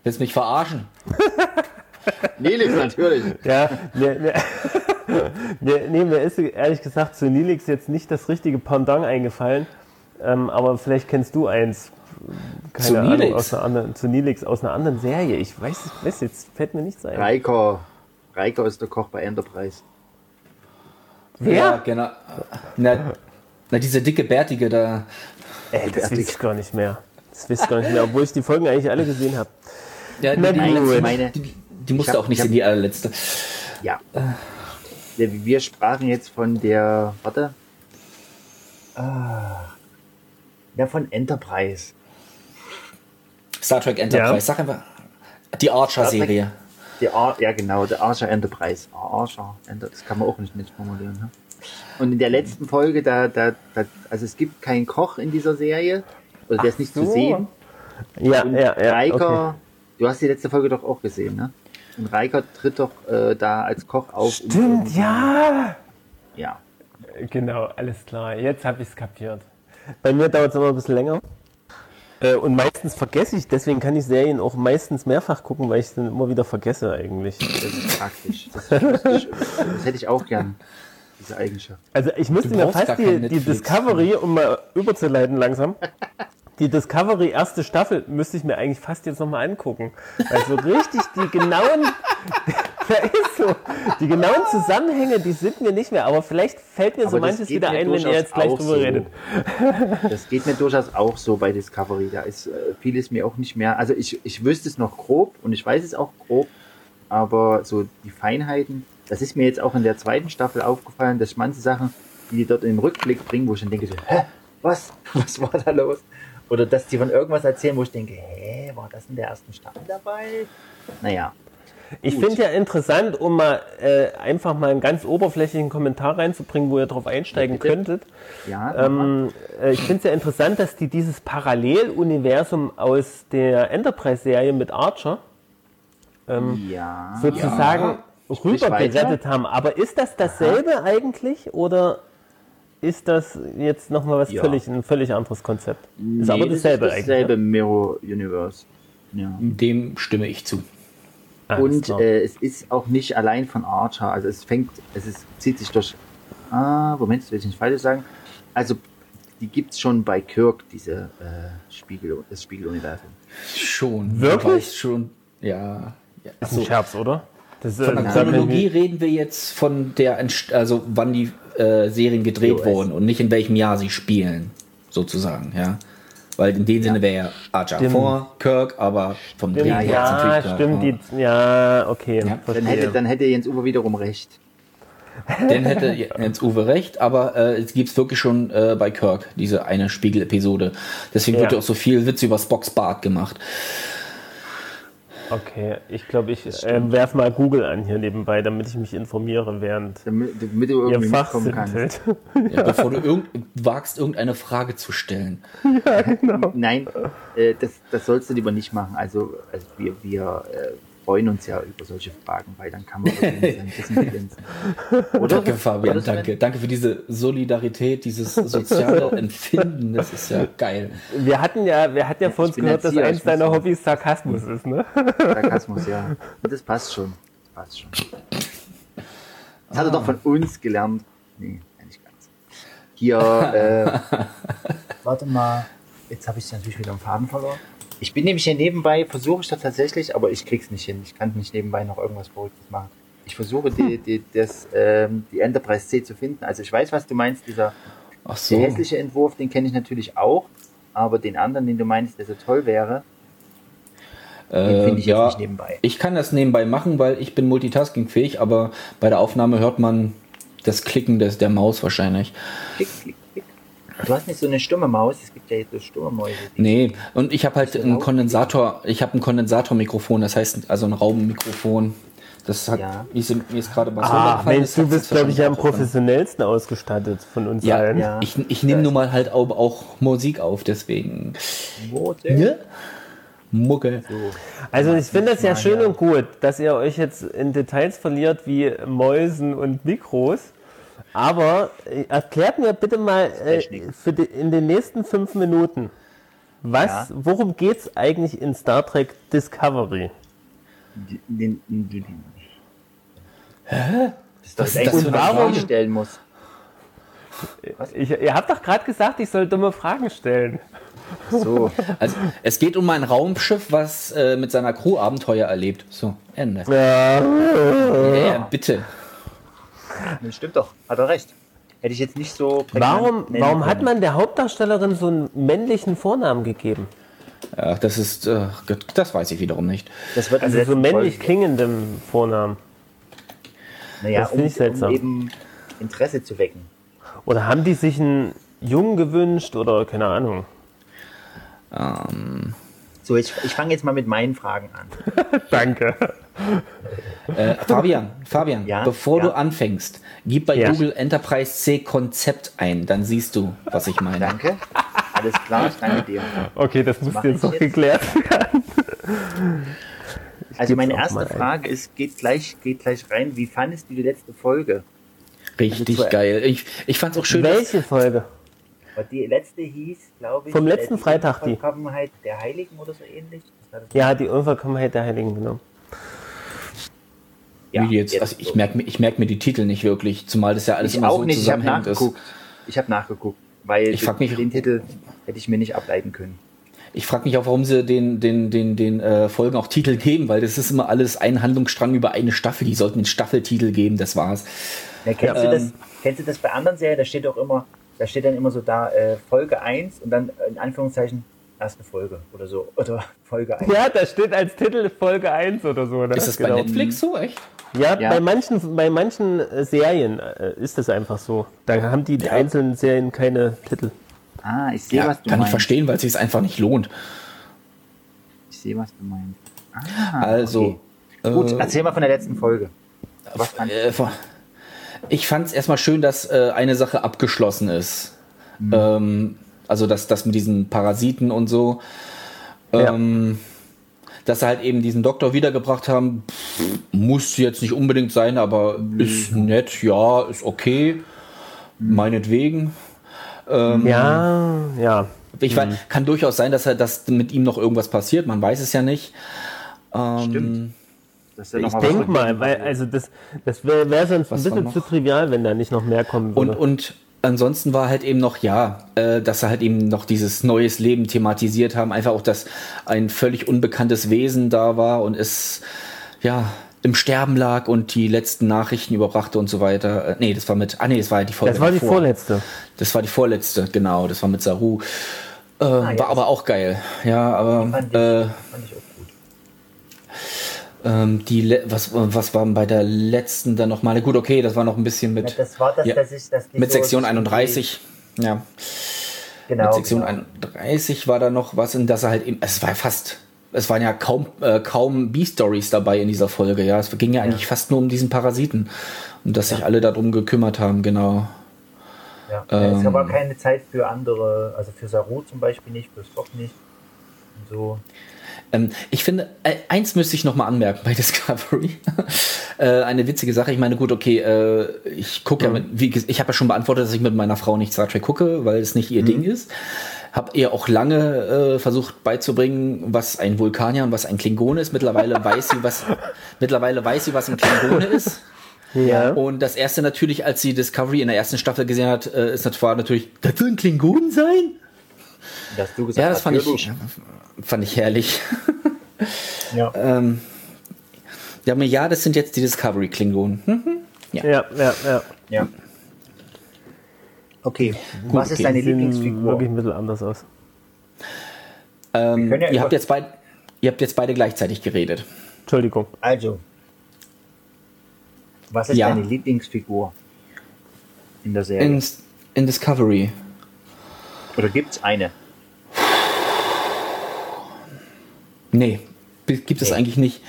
Willst du mich verarschen? Nelix natürlich. Ja, mir, mir, mir, nee, mir ist ehrlich gesagt zu Nilix jetzt nicht das richtige Pendant eingefallen, ähm, aber vielleicht kennst du eins. Keine Zu Ahnung, Nilix? aus einer anderen, zu Nilix aus einer anderen Serie. Ich weiß, ich weiß jetzt, fällt mir nichts ein. Riker. Riker ist der Koch bei Enterprise. Ja, genau. Na, na, diese dicke Bärtige da. Ey, das weiß ich gar nicht mehr. Das weiß ich gar nicht mehr, obwohl ich die Folgen eigentlich alle gesehen habe. Ja, Na die, die, Meine, die, die musste hab- auch nicht ich hab- in die allerletzte. ja. Ja, Wir sprachen jetzt von der, warte. Ah, ja, von Enterprise. Star Trek Enterprise. Ja. Sag einfach. Die Archer-Serie. Die Ar ja, genau, der Archer Enterprise. Archer, Enter das kann man auch nicht, nicht formulieren. Ne? Und in der letzten Folge, da, da, da, also es gibt keinen Koch in dieser Serie, oder der ist nicht zu so. sehen. Ja, Und ja, ja. Riker, Okay. Du hast die letzte Folge doch auch gesehen, ne? Und Riker tritt doch äh, da als Koch auf. um Stimmt, irgendwie- ja. Ja. Genau, alles klar. Jetzt habe ich es kapiert. Bei mir dauert es immer ein bisschen länger. Äh, Und meistens vergesse ich, deswegen kann ich Serien auch meistens mehrfach gucken, weil ich es dann immer wieder vergesse eigentlich. Das ist praktisch. Das, ist das hätte ich auch gern, diese Eigenschaft. Also ich müsste mir fast die, die. Discovery, um mal überzuleiten langsam, die Discovery erste Staffel müsste ich mir eigentlich fast jetzt nochmal angucken. Weil so richtig die genauen, ja ist so, die genauen Zusammenhänge, die sind mir nicht mehr, aber vielleicht fällt mir so Aber das manches wieder ein, wenn ihr jetzt gleich drüber so. redet. Das geht mir durchaus auch so bei Discovery. Da ist äh, vieles mir auch nicht mehr. Also ich, ich wüsste es noch grob und ich weiß es auch grob, aber so die Feinheiten, das ist mir jetzt auch in der zweiten Staffel aufgefallen, dass manche Sachen, die die dort im Rückblick bringen, wo ich dann denke, so, hä, was? Was war da los? Oder dass die von irgendwas erzählen, wo ich denke, hä, war das in der ersten Staffel dabei? Naja, Ich finde ja interessant, um mal äh, einfach mal einen ganz oberflächlichen Kommentar reinzubringen, wo ihr drauf einsteigen Bitte. könntet. ja, Ähm, äh, ich finde es ja interessant, dass die dieses Paralleluniversum aus der Enterprise-Serie mit Archer ja. sozusagen Sprich rübergerettet haben. Aber ist das dasselbe eigentlich oder ist das jetzt nochmal was Ja. völlig, ein völlig anderes Konzept? Ist Nee, aber das dasselbe ist dasselbe eigentlich. Mirror Universe. Ja. Dem stimme ich zu. ne? Alles Und äh, es ist auch nicht allein von Archer. Also es fängt, es ist, zieht sich durch. Ah, Moment, das will ich nicht falsch sagen. Also die gibt es schon bei Kirk, diese äh, Spiegel, das Spiegeluniversum. Schon. Wirklich? Schon. Ja. ja. Das ist ein Achso. Scherz, oder? Das, äh, Von der das mir Chronologie reden wir jetzt von der, Entst- also wann die äh, Serien gedreht US. wurden und nicht in welchem Jahr sie spielen, sozusagen, ja. Weil in dem Sinne wäre ja Archer vor Kirk, aber vom Dreh Ja, her ist ja natürlich Kirk stimmt. Die, ja, okay. Ja. Dann hätte, dann hätte Jens Uwe wiederum recht. Dann hätte Jens Uwe recht, aber äh, es gibt wirklich schon äh, bei Kirk diese eine Spiegel-Episode. Deswegen wird Ja. ja auch so viel Witz über Spocks Bart gemacht. Okay, ich glaube, ich äh, werf mal Google an hier nebenbei, damit ich mich informiere, während Damit, damit du ihr irgendwie mitkommen kannst. Ja, bevor du irgend, wagst, irgendeine Frage zu stellen. Nein, äh, das, das sollst du lieber nicht machen. Also, also wir, wir äh, freuen uns ja über solche Fragen, weil dann kann man sein Wissen glänzen. Oder? Danke, Fabian, danke. Danke für diese Solidarität, dieses soziale Empfinden. Das ist ja geil. Wir hatten ja, wir hatten ja vor uns gehört, dass eins deiner. Hobbys Sarkasmus ist, ne? Sarkasmus, ja. Und das passt schon. Das passt schon. Das hat er doch von uns gelernt. Nee, nicht ganz. Hier, äh, warte mal. Jetzt habe ich natürlich wieder einen Faden verloren. Ich bin nämlich hier nebenbei, versuche ich das tatsächlich, aber ich krieg's nicht hin. Ich kann nicht nebenbei noch irgendwas Verrücktes machen. Ich versuche die, die, das, ähm, die Enterprise C zu finden. Also ich weiß, was du meinst. Dieser der so. hässliche Entwurf, den kenne ich natürlich auch. Aber den anderen, den du meinst, der so toll wäre, Äh, finde ich ja, jetzt nicht nebenbei. ich kann das nebenbei machen, weil ich bin multitaskingfähig, aber bei der Aufnahme hört man das Klicken des, der Maus wahrscheinlich. Klick, klick. Du hast nicht so eine stumme Maus, es gibt ja jetzt so stumme Mäuse. Nee, und ich habe halt so einen? Kondensator, ich habe ein Kondensatormikrofon, das heißt also ein Raummikrofon. Das hat, Ja. ist, mir ist gerade mal so Ah, Mensch, du bist, glaube ich, ja am professionellsten ausgestattet von uns Ja, allen. Ja. Ich, ich nehme nun mal halt auch, auch Musik auf, deswegen. Ne? Mucke. Also ich finde das ja schön ja. und gut, dass ihr euch jetzt in Details verliert wie Mäusen und Mikros. Aber äh, erklärt mir bitte mal äh, die, in den nächsten fünf Minuten, was, Ja. worum geht es eigentlich in Star Trek Discovery? Den, den, den, Hä? Das ist doch ist das eine Frage Frage? stellen muss. Ich, ihr habt doch gerade gesagt, ich soll dumme Fragen stellen. So, Also, es geht um ein Raumschiff, was äh, mit seiner Crew Abenteuer erlebt. So, Ende. Ja. Ja, bitte. das stimmt doch. Hat er recht. Hätte ich jetzt nicht so. Warum, warum hat man der Hauptdarstellerin so einen männlichen Vornamen gegeben? Ja, das ist, äh, Gott, das weiß ich wiederum nicht. Das wird Also so männlich Folge- klingendem Vornamen. Naja, das um, ich seltsam. um eben Interesse zu wecken. Oder haben die sich einen Jungen gewünscht oder keine Ahnung? Ähm, So, ich, ich fange jetzt mal mit meinen Fragen an. Danke. Äh, Fabian, Fabian, Ja, bevor ja. du anfängst, gib bei Ja. Google Enterprise C Konzept ein, dann siehst du, was ich meine. Danke. Alles klar, ich danke dir. Okay, das muss jetzt noch geklärt werden. Also meine erste ein. Frage ist, geht gleich, geht gleich rein. Wie fandest du die letzte Folge? Richtig Also, geil. Ich, ich fand's auch schön. Welche Folge? Die letzte hieß, glaube ich, Vom letzten die Freitag, die. Unvollkommenheit der Heiligen oder so ähnlich. Ja, die Unvollkommenheit der Heiligen, genau. Wie die jetzt, also ich so. merke mir, ich merk mir die Titel nicht wirklich, zumal das ja alles ich immer auch so nicht, ich habe zusammenhängend ist. nachgeguckt. Ich habe nachgeguckt, weil Ich frag mich- den Titel hätte ich mir nicht ableiten können. Ich frage mich auch, warum sie den, den, den, den äh, Folgen auch Titel geben, weil das ist immer alles ein Handlungsstrang über eine Staffel. Die sollten den Staffeltitel geben, das war's. Ja, kennst, Ja. du das, Ähm. kennst du das bei anderen Serien? Da steht auch immer, da steht dann immer so da äh, Folge 1 und dann in Anführungszeichen erste Folge oder so. Oder Folge 1. Ja, da steht als Titel Folge 1 oder so. Ne? Ist das bei Genau. Netflix so, echt? Ja, Ja. bei manchen, bei manchen äh, Serien äh, ist das einfach so. Da haben die einzelnen Serien keine Titel. Ah, ich sehe, Ja, was du kann ich meinst. verstehen, weil es sich einfach nicht lohnt. Ich sehe, was du meinst. Ah, Also, okay. Gut, äh, erzähl mal von der letzten Folge. Was fand Äh, ich fand es erstmal schön, dass äh, eine Sache abgeschlossen ist. Mhm. Ähm, also das, das mit diesen Parasiten und so. Ähm, Dass sie halt eben diesen Doktor wiedergebracht haben, pff, muss jetzt nicht unbedingt sein, aber ist nett, ja, ist okay. Meinetwegen. Ähm, Ja, ja. Ich weiß, kann durchaus sein, dass er, dass mit ihm noch irgendwas passiert, man weiß es ja nicht. Ähm, Stimmt. Das ja Ich denke mal, weil also das, das wäre wär sonst ein bisschen zu trivial, wenn da nicht noch mehr kommen würde. Und, und ansonsten war halt eben noch, ja, äh, dass sie halt eben noch dieses neues Leben thematisiert haben. Einfach auch, dass ein völlig unbekanntes Wesen da war und es, ja, im Sterben lag und die letzten Nachrichten überbrachte und so weiter. Äh, nee, das war mit, ah nee, das war ja die Folge Das war die davor. vorletzte. Das war die vorletzte, genau, das war mit Saru. Äh, ja, war aber auch geil. Ja, aber Fand ich, äh, fand ich gut. Ähm, die was, was war bei der letzten dann nochmal? Gut, okay, das war noch ein bisschen Ja, mit, das war das, ja, dass ich, dass mit so- Sektion 31. Ja. Genau. Mit Sektion genau. 31 war da noch was, in das er halt eben, es war fast, es waren ja kaum, äh, kaum B-Stories dabei in dieser Folge, ja. Es ging ja eigentlich fast nur um diesen Parasiten und dass sich alle darum gekümmert haben, genau. Ja. es Ähm, aber keine Zeit für andere, also für Saru zum Beispiel nicht, für Spock nicht. Und so. Ähm, ich finde, äh, eins müsste ich noch mal anmerken bei Discovery. äh, eine witzige Sache. Ich meine, gut, okay, äh, ich gucke ja mit, wie, ich habe ja schon beantwortet, dass ich mit meiner Frau nicht Star Trek gucke, weil es nicht ihr Ding ist. Habe ihr auch lange äh, versucht beizubringen, was ein Vulkanier und was ein Klingon ist. Mittlerweile weiß sie, was mittlerweile weiß sie, was ein Klingone ist. Ja. Und das erste natürlich, als sie Discovery in der ersten Staffel gesehen hat, äh, ist war natürlich, das soll ein Klingon sein? Dass du gesagt Ja, das hast, fand ich, natürlich. fand ich herrlich. Ja. Ähm, ja, aber ja, das sind jetzt die Discovery-Klingonen. Hm? Ja, ja, ja. ja. Okay, was ist okay. deine Lieblingsfigur? wirklich ein bisschen anders aus. Ähm, ja ihr, habt jetzt beid, ihr habt jetzt beide gleichzeitig geredet. Entschuldigung. Also, was ist Ja. deine Lieblingsfigur in der Serie? In, in Discovery. Oder gibt es eine? Nee, gibt es Nee. eigentlich nicht.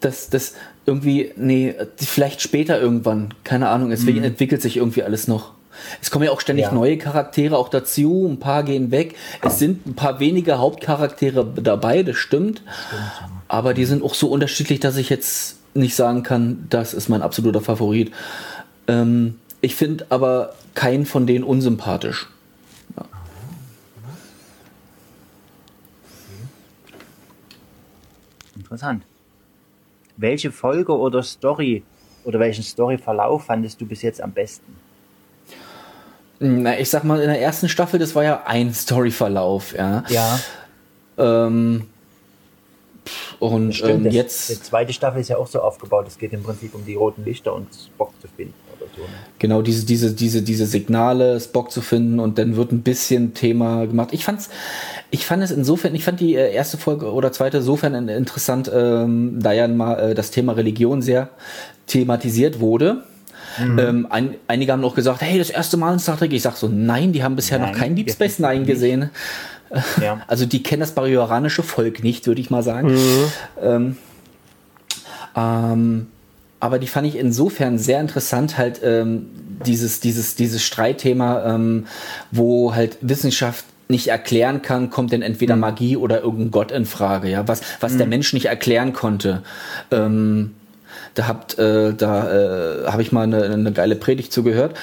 Das, das irgendwie, nee, vielleicht später irgendwann. Keine Ahnung, es entwickelt sich irgendwie alles noch. Es kommen ja auch ständig Mhm. Ja. neue Charaktere auch dazu, ein paar gehen weg. Es sind ein paar wenige Hauptcharaktere dabei, das stimmt. Aber die sind auch so unterschiedlich, dass ich jetzt nicht sagen kann, das ist mein absoluter Favorit. Ähm, ich finde aber keinen von denen unsympathisch. Interessant. Welche Folge oder Story oder welchen Storyverlauf fandest du bis jetzt am besten? Na, ich sag mal, in der ersten Staffel, das war ja ein Storyverlauf, ja. Ja, Ähm, und stimmt. ähm, das, Die jetzt, zweite Staffel ist ja auch so aufgebaut. Es geht im Prinzip um die roten Lichter und Spock zu finden Ne? genau diese, diese, diese, diese Signale, Spock zu finden und dann wird ein bisschen Thema gemacht. Ich fand's, ich fand es insofern, ich fand die äh, erste Folge oder zweite insofern in- interessant, ähm, da ja mal äh, das Thema Religion sehr thematisiert wurde. Ähm, ein, einige haben auch gesagt, hey, das erste Mal in Star Trek. Ich sag so, nein, die haben bisher Nein, noch kein Deep Space Nine gesehen. Ja. Also die kennen das bajoranische Volk nicht, würde ich mal sagen. Ähm, ähm, aber die fand ich insofern sehr interessant, halt ähm, dieses, dieses, dieses Streitthema, ähm, wo halt Wissenschaft nicht erklären kann, kommt denn entweder Magie oder irgendein Gott in Frage, ja, was, was der Mensch nicht erklären konnte. Ähm, da habt, äh, da äh, habe ich mal eine, eine geile Predigt zugehört.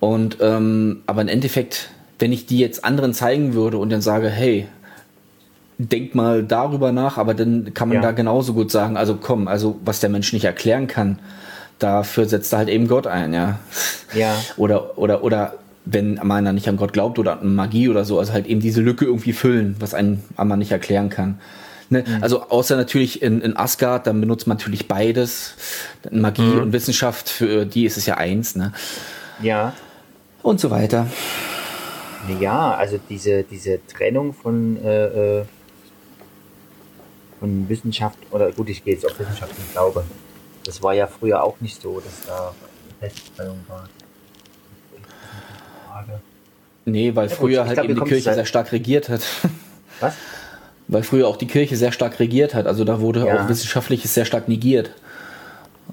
Und ähm, aber im Endeffekt, wenn ich die jetzt anderen zeigen würde und dann sage, hey, denk mal darüber nach, aber dann kann man Ja. da genauso gut sagen, also komm, also was der Mensch nicht erklären kann, dafür setzt er halt eben Gott ein, ja. Ja. Oder, oder, oder wenn man nicht an Gott glaubt oder an Magie oder so, also halt eben diese Lücke irgendwie füllen, was ein man nicht erklären kann. Ne? Also außer natürlich in, in Asgard, dann benutzt man natürlich beides. Magie und Wissenschaft, für die ist es ja eins, ne? Ja. Und so weiter. Ja, also diese, diese Trennung von, äh, äh, von Wissenschaft, oder gut, ich gehe jetzt auf Wissenschaft und Glaube. Das war ja früher auch nicht so, dass da eine Festtrennung war. Nee, weil Ja, früher halt glaub, eben die Kirche sehr stark regiert hat. Was? Weil früher auch die Kirche sehr stark regiert hat. Also da wurde Ja. auch Wissenschaftliches sehr stark negiert.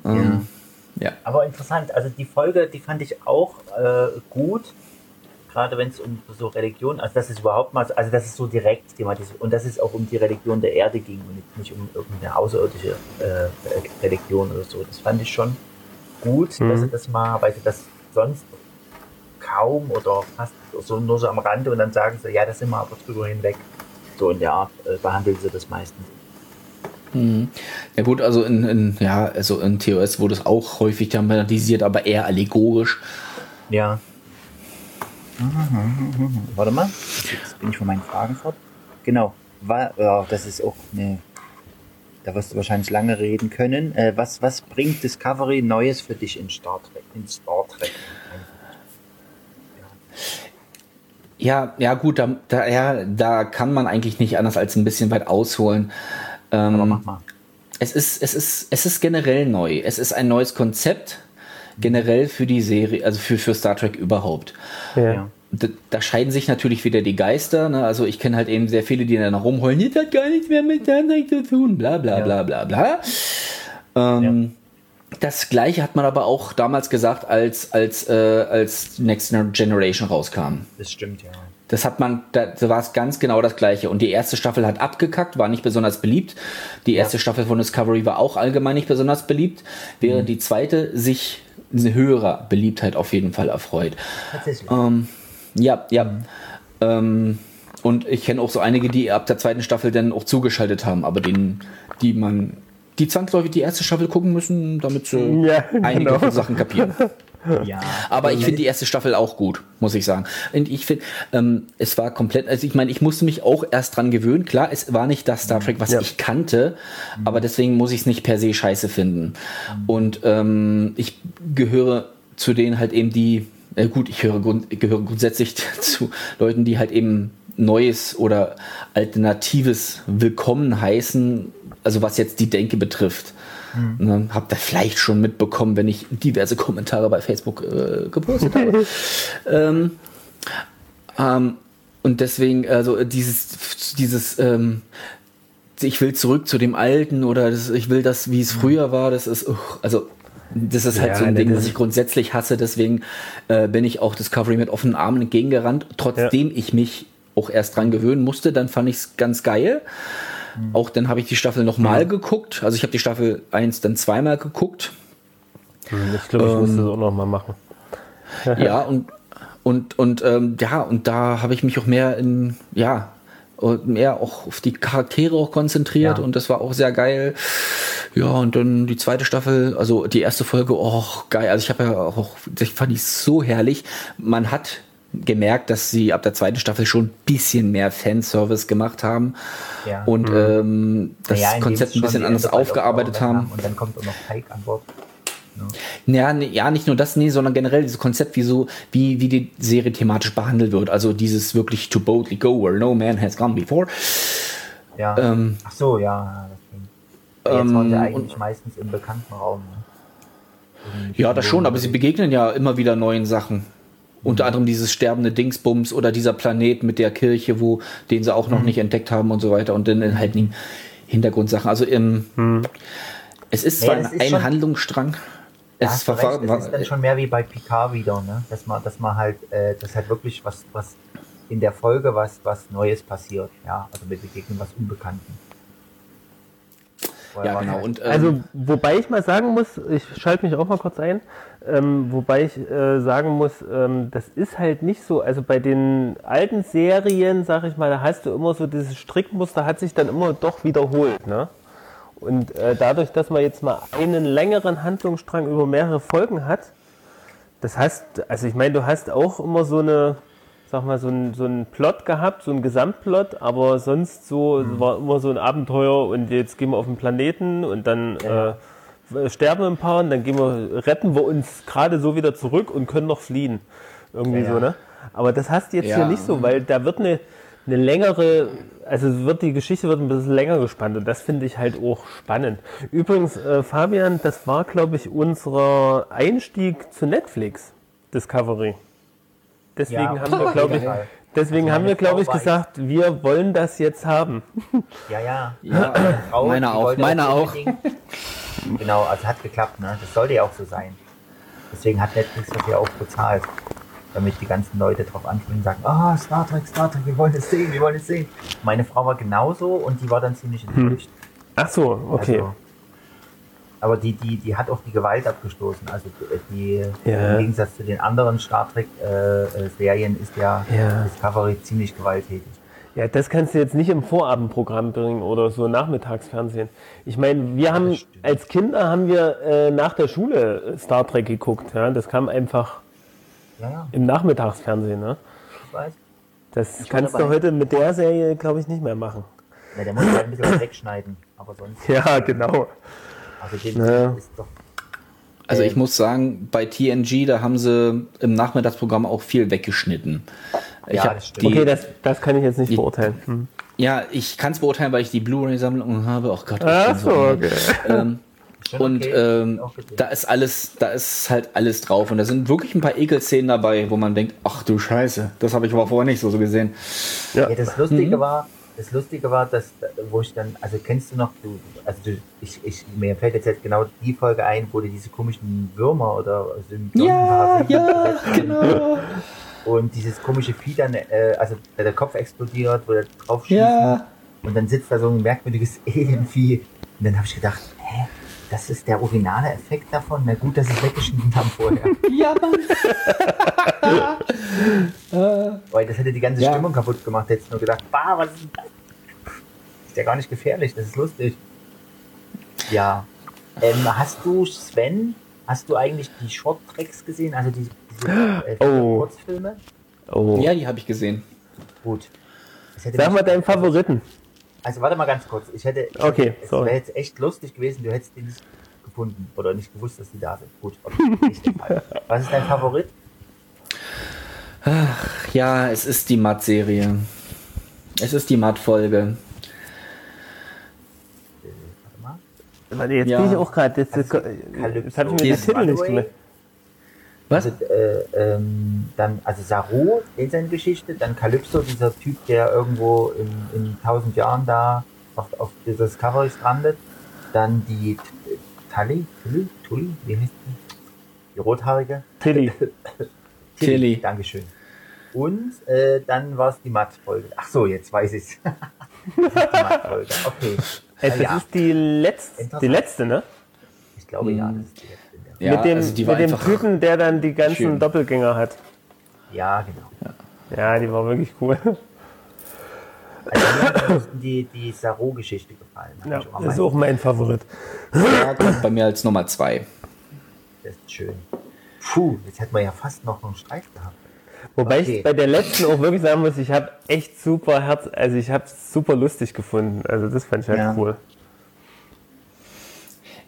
Ähm, ja. Aber interessant, also die Folge, die fand ich auch äh, gut, gerade wenn es um so Religion, also das ist überhaupt mal, so- also das ist so direkt thematisiert und dass es auch um die Religion der Erde ging und nicht um irgendeine außerirdische äh, Religion oder so. Das fand ich schon gut, dass sie das mal, weil sie das sonst kaum oder fast so nur so am Rande und dann sagen sie, ja, da sind wir aber drüber hinweg. So in der Art äh, behandeln sie das meistens. Mhm. Ja gut, also in, in, ja, also in TOS wurde es auch häufig thematisiert, aber eher allegorisch. Ja, Warte mal, jetzt bin ich von meinen Fragen fort. Genau, das ist auch eine, da wirst du wahrscheinlich lange reden können. Äh, was, was bringt Discovery Neues für dich in Star Trek? In Star Trek? Ja, ja gut, da, da, ja, da kann man eigentlich nicht anders als ein bisschen weit ausholen. Ähm, Aber mach mal. es ist, es ist, es ist generell neu. Es ist ein neues Konzept generell für die Serie, also für, für Star Trek überhaupt. Ja. Ja. Da, da scheiden sich natürlich wieder die Geister. Ne? Also ich kenne halt eben sehr viele, die dann rumheulen, das hat gar nichts mehr mit Star Trek zu tun, bla bla Ja. bla bla bla. Ähm, Das gleiche hat man aber auch damals gesagt, als, als, äh, als Next Generation rauskam. Das stimmt, ja. Das hat man, da, da war es ganz genau das gleiche. Und die erste Staffel hat abgekackt, war nicht besonders beliebt. Die erste Staffel von Discovery war auch allgemein nicht besonders beliebt, während die zweite sich eine höhere Beliebtheit auf jeden Fall erfreut. Tatsächlich. Ähm, ja, ja. Ähm, und ich kenne auch so einige, die ab der zweiten Staffel dann auch zugeschaltet haben, aber denen, die man, die zwangsläufig die erste Staffel gucken müssen, damit sie Ja, einige genau. Sachen kapieren. ja. Aber ich finde die erste Staffel auch gut, muss ich sagen. Und ich finde, ähm, es war komplett, also ich meine, ich musste mich auch erst dran gewöhnen. Klar, es war nicht das Star Trek, was Ja. ich kannte, aber deswegen muss ich es nicht per se scheiße finden. Und ähm, ich gehöre zu denen halt eben die, äh gut, ich höre grund, gehöre grundsätzlich zu Leuten, die halt eben Neues oder Alternatives willkommen heißen, also was jetzt die Denke betrifft. Ne, habt ihr vielleicht schon mitbekommen, wenn ich diverse Kommentare bei Facebook äh, gepostet habe. ähm, ähm, und deswegen, also dieses, dieses, ähm, ich will zurück zu dem Alten oder das, ich will das, wie es früher war, das ist, uch, also das ist halt Ja, so ein Ding, das was ich grundsätzlich hasse, deswegen äh, bin ich auch Discovery mit offenen Armen entgegengerannt, trotzdem ich mich auch erst dran gewöhnen musste, dann fand ich es ganz geil. Auch dann habe ich die Staffel nochmal geguckt. Also ich habe die Staffel 1 dann zweimal geguckt. Ich glaube, ich muss das auch noch mal machen. ja, und, und, und ähm, ja, und da habe ich mich auch mehr in, ja, und mehr auch auf die Charaktere auch konzentriert Ja. und das war auch sehr geil. Ja, und dann die zweite Staffel, also die erste Folge, oh, geil. Also ich habe ja auch, das fand ich so herrlich. Man hat gemerkt, dass sie ab der zweiten Staffel schon ein bisschen mehr Fanservice gemacht haben Ja. und ähm, das indem Konzept ein bisschen anders aufgearbeitet haben. Und dann kommt auch noch Pike an Bord. Ja, nee, ja, nicht nur das, nee, sondern generell dieses Konzept, wie so, wie, wie die Serie thematisch behandelt wird. Also dieses wirklich to boldly go where no man has gone before. Ja. Ähm, Ach so, ja. Das Jetzt Ähm, waren sie und- eigentlich meistens im bekannten Raum. Ne? Ja, das schon, aber sie begegnen ja immer wieder neuen Sachen. Unter anderem dieses sterbende Dingsbums oder dieser Planet mit der Kirche, wo den sie auch noch nicht entdeckt haben und so weiter und dann halt die Hintergrundsachen. Also im, es ist zwar Nee, das ist ein schon- Handlungsstrang. Es hast du war, recht, das ist dann schon mehr wie bei Picard wieder, ne? Dass man, dass man halt, äh, dass halt wirklich was, was in der Folge was, was Neues passiert. Ja, also wir begegnen was Unbekannten. Vorher ja, genau. halt- Und, ähm, Also, wobei ich mal sagen muss, ich schalte mich auch mal kurz ein, ähm, wobei ich äh, sagen muss, ähm, das ist halt nicht so, also bei den alten Serien, sag ich mal, da hast du immer so dieses Strickmuster, hat sich dann immer doch wiederholt, ne? Und äh, dadurch, dass man jetzt mal einen längeren Handlungsstrang über mehrere Folgen hat, das heißt, also ich meine, du hast auch immer so eine, sag mal, so einen so einen Plot gehabt, so einen Gesamtplot, aber sonst so es war immer so ein Abenteuer und jetzt gehen wir auf den Planeten und dann äh, sterben ein paar und dann gehen wir, retten wir uns gerade so wieder zurück und können noch fliehen. Irgendwie Ja, so, ne? Aber das hast du jetzt Ja. hier nicht so, weil da wird eine, eine längere, also wird die Geschichte wird ein bisschen länger gespannt und das finde ich halt auch spannend. Übrigens, äh, Fabian, das war, glaube ich, unser Einstieg zu Netflix Discovery. Deswegen Ja, haben wir, glaube ich, deswegen Also haben wir, glaube ich, gesagt, wir wollen das jetzt haben. Ja, ja. Ja, Meine auch, meine auch. Genau, also hat geklappt, ne? Das sollte ja auch so sein. Deswegen hat Netflix das ja auch bezahlt. Damit die ganzen Leute drauf anspringen und sagen, ah, Star Trek, Star Trek, wir wollen es sehen, wir wollen es sehen. Meine Frau war genauso und die war dann ziemlich enttäuscht. Ach so, okay. Also, aber die, die, die hat auch die Gewalt abgestoßen. Also die, Ja. im Gegensatz zu den anderen Star Trek äh, äh, Serien ist ja, Ja. Discovery ziemlich gewalttätig. Ja, das kannst du jetzt nicht im Vorabendprogramm bringen oder so Nachmittagsfernsehen. Ich meine, wir haben als Kinder haben wir äh, nach der Schule Star Trek geguckt. Ja, das kam einfach Ja, ja, Im Nachmittagsfernsehen, ne? ich weiß. Das Ich kannst du heute mit der Serie, glaube ich, nicht mehr machen. Na, der muss halt ein bisschen was wegschneiden. Aber sonst, Ja, genau. also Ja. ist doch. Also ich Ähm. muss sagen, bei TNG, da haben sie im Nachmittagsprogramm auch viel weggeschnitten. Ich Ja, das stimmt. die, Okay, das, das kann ich jetzt nicht die- beurteilen. Hm. ja, ich kann es beurteilen, weil ich die Blu-ray-Sammlung habe. Oh Gott. ich Ach so, okay. ähm, und okay, ähm, da ist alles, da ist halt alles drauf. Und da sind wirklich ein paar Ekelszenen dabei, wo man denkt, ach du Scheiße, das habe ich aber vorher nicht so, so gesehen. Ja, das Mhm. Lustige war, das Lustige war, dass, wo ich dann, also kennst du noch, du, also du, ich, ich, mir fällt jetzt, jetzt genau die Folge ein, wo du diese komischen Würmer oder Symbionten ja, genau. und dieses komische Vieh dann, äh, also der Kopf explodiert, wo der drauf schießt Ja. und dann sitzt da so ein merkwürdiges Alienvieh und dann habe ich gedacht, hä, das ist der originale Effekt davon? Na gut, dass sie es weggeschnitten haben vorher. Ja, Mann. Weil das hätte die ganze Ja. Stimmung kaputt gemacht. Hättest nur gedacht, bah, was ist denn das? Ist ja gar nicht gefährlich, das ist lustig. Ja. Ähm, hast du, Sven, hast du eigentlich die Short-Tracks gesehen? Also die, Oh. Kurzfilme? Oh. Ja, die habe ich gesehen. Gut. Das hätte Sag mal deinen Favoriten. Also warte mal ganz kurz. Ich hätte, ich Okay, hätte, es wäre jetzt echt lustig gewesen, du hättest den nicht gefunden oder nicht gewusst, dass die da sind. Gut, okay, nicht der Fall. Was ist dein Favorit? Ja, es ist die Matt-Serie. Es ist die Matt-Folge. Äh, warte mal. Warte, jetzt Ja. bin ich auch gerade. Jetzt, jetzt, jetzt habe ich mir Die den Titel nicht gemerkt. Was? Also, äh, ähm, dann, also Saru, in seine Geschichte, dann Calypso, dieser Typ, der irgendwo in, in tausend Jahren da auf, auf dieser Discovery strandet. Dann die Tully, Tully, Tully, wie heißt die? Die rothaarige? Tilly. Tilly. Dankeschön. Und äh, dann war es die Matt-Folge. Ach so, jetzt weiß ich's. okay. Äh, Ah, Das ja, ist die letzte, die letzte, ne? ich glaube ja, das ist die letzte. Ja, mit dem, also mit dem Typen, der dann die ganzen schön. Doppelgänger hat. Ja, genau. Ja, die war wirklich cool. Also mir hat die, die Saru-Geschichte gefallen. Ja, das ist auch mein Favorit. Ja, bei mir als Nummer zwei. das ist schön. Puh, jetzt hätten wir ja fast noch einen Streit gehabt. Wobei Okay. ich bei der letzten auch wirklich sagen muss, ich habe echt super Herz, also ich habe es super lustig gefunden. Also das fand ich halt Ja. cool.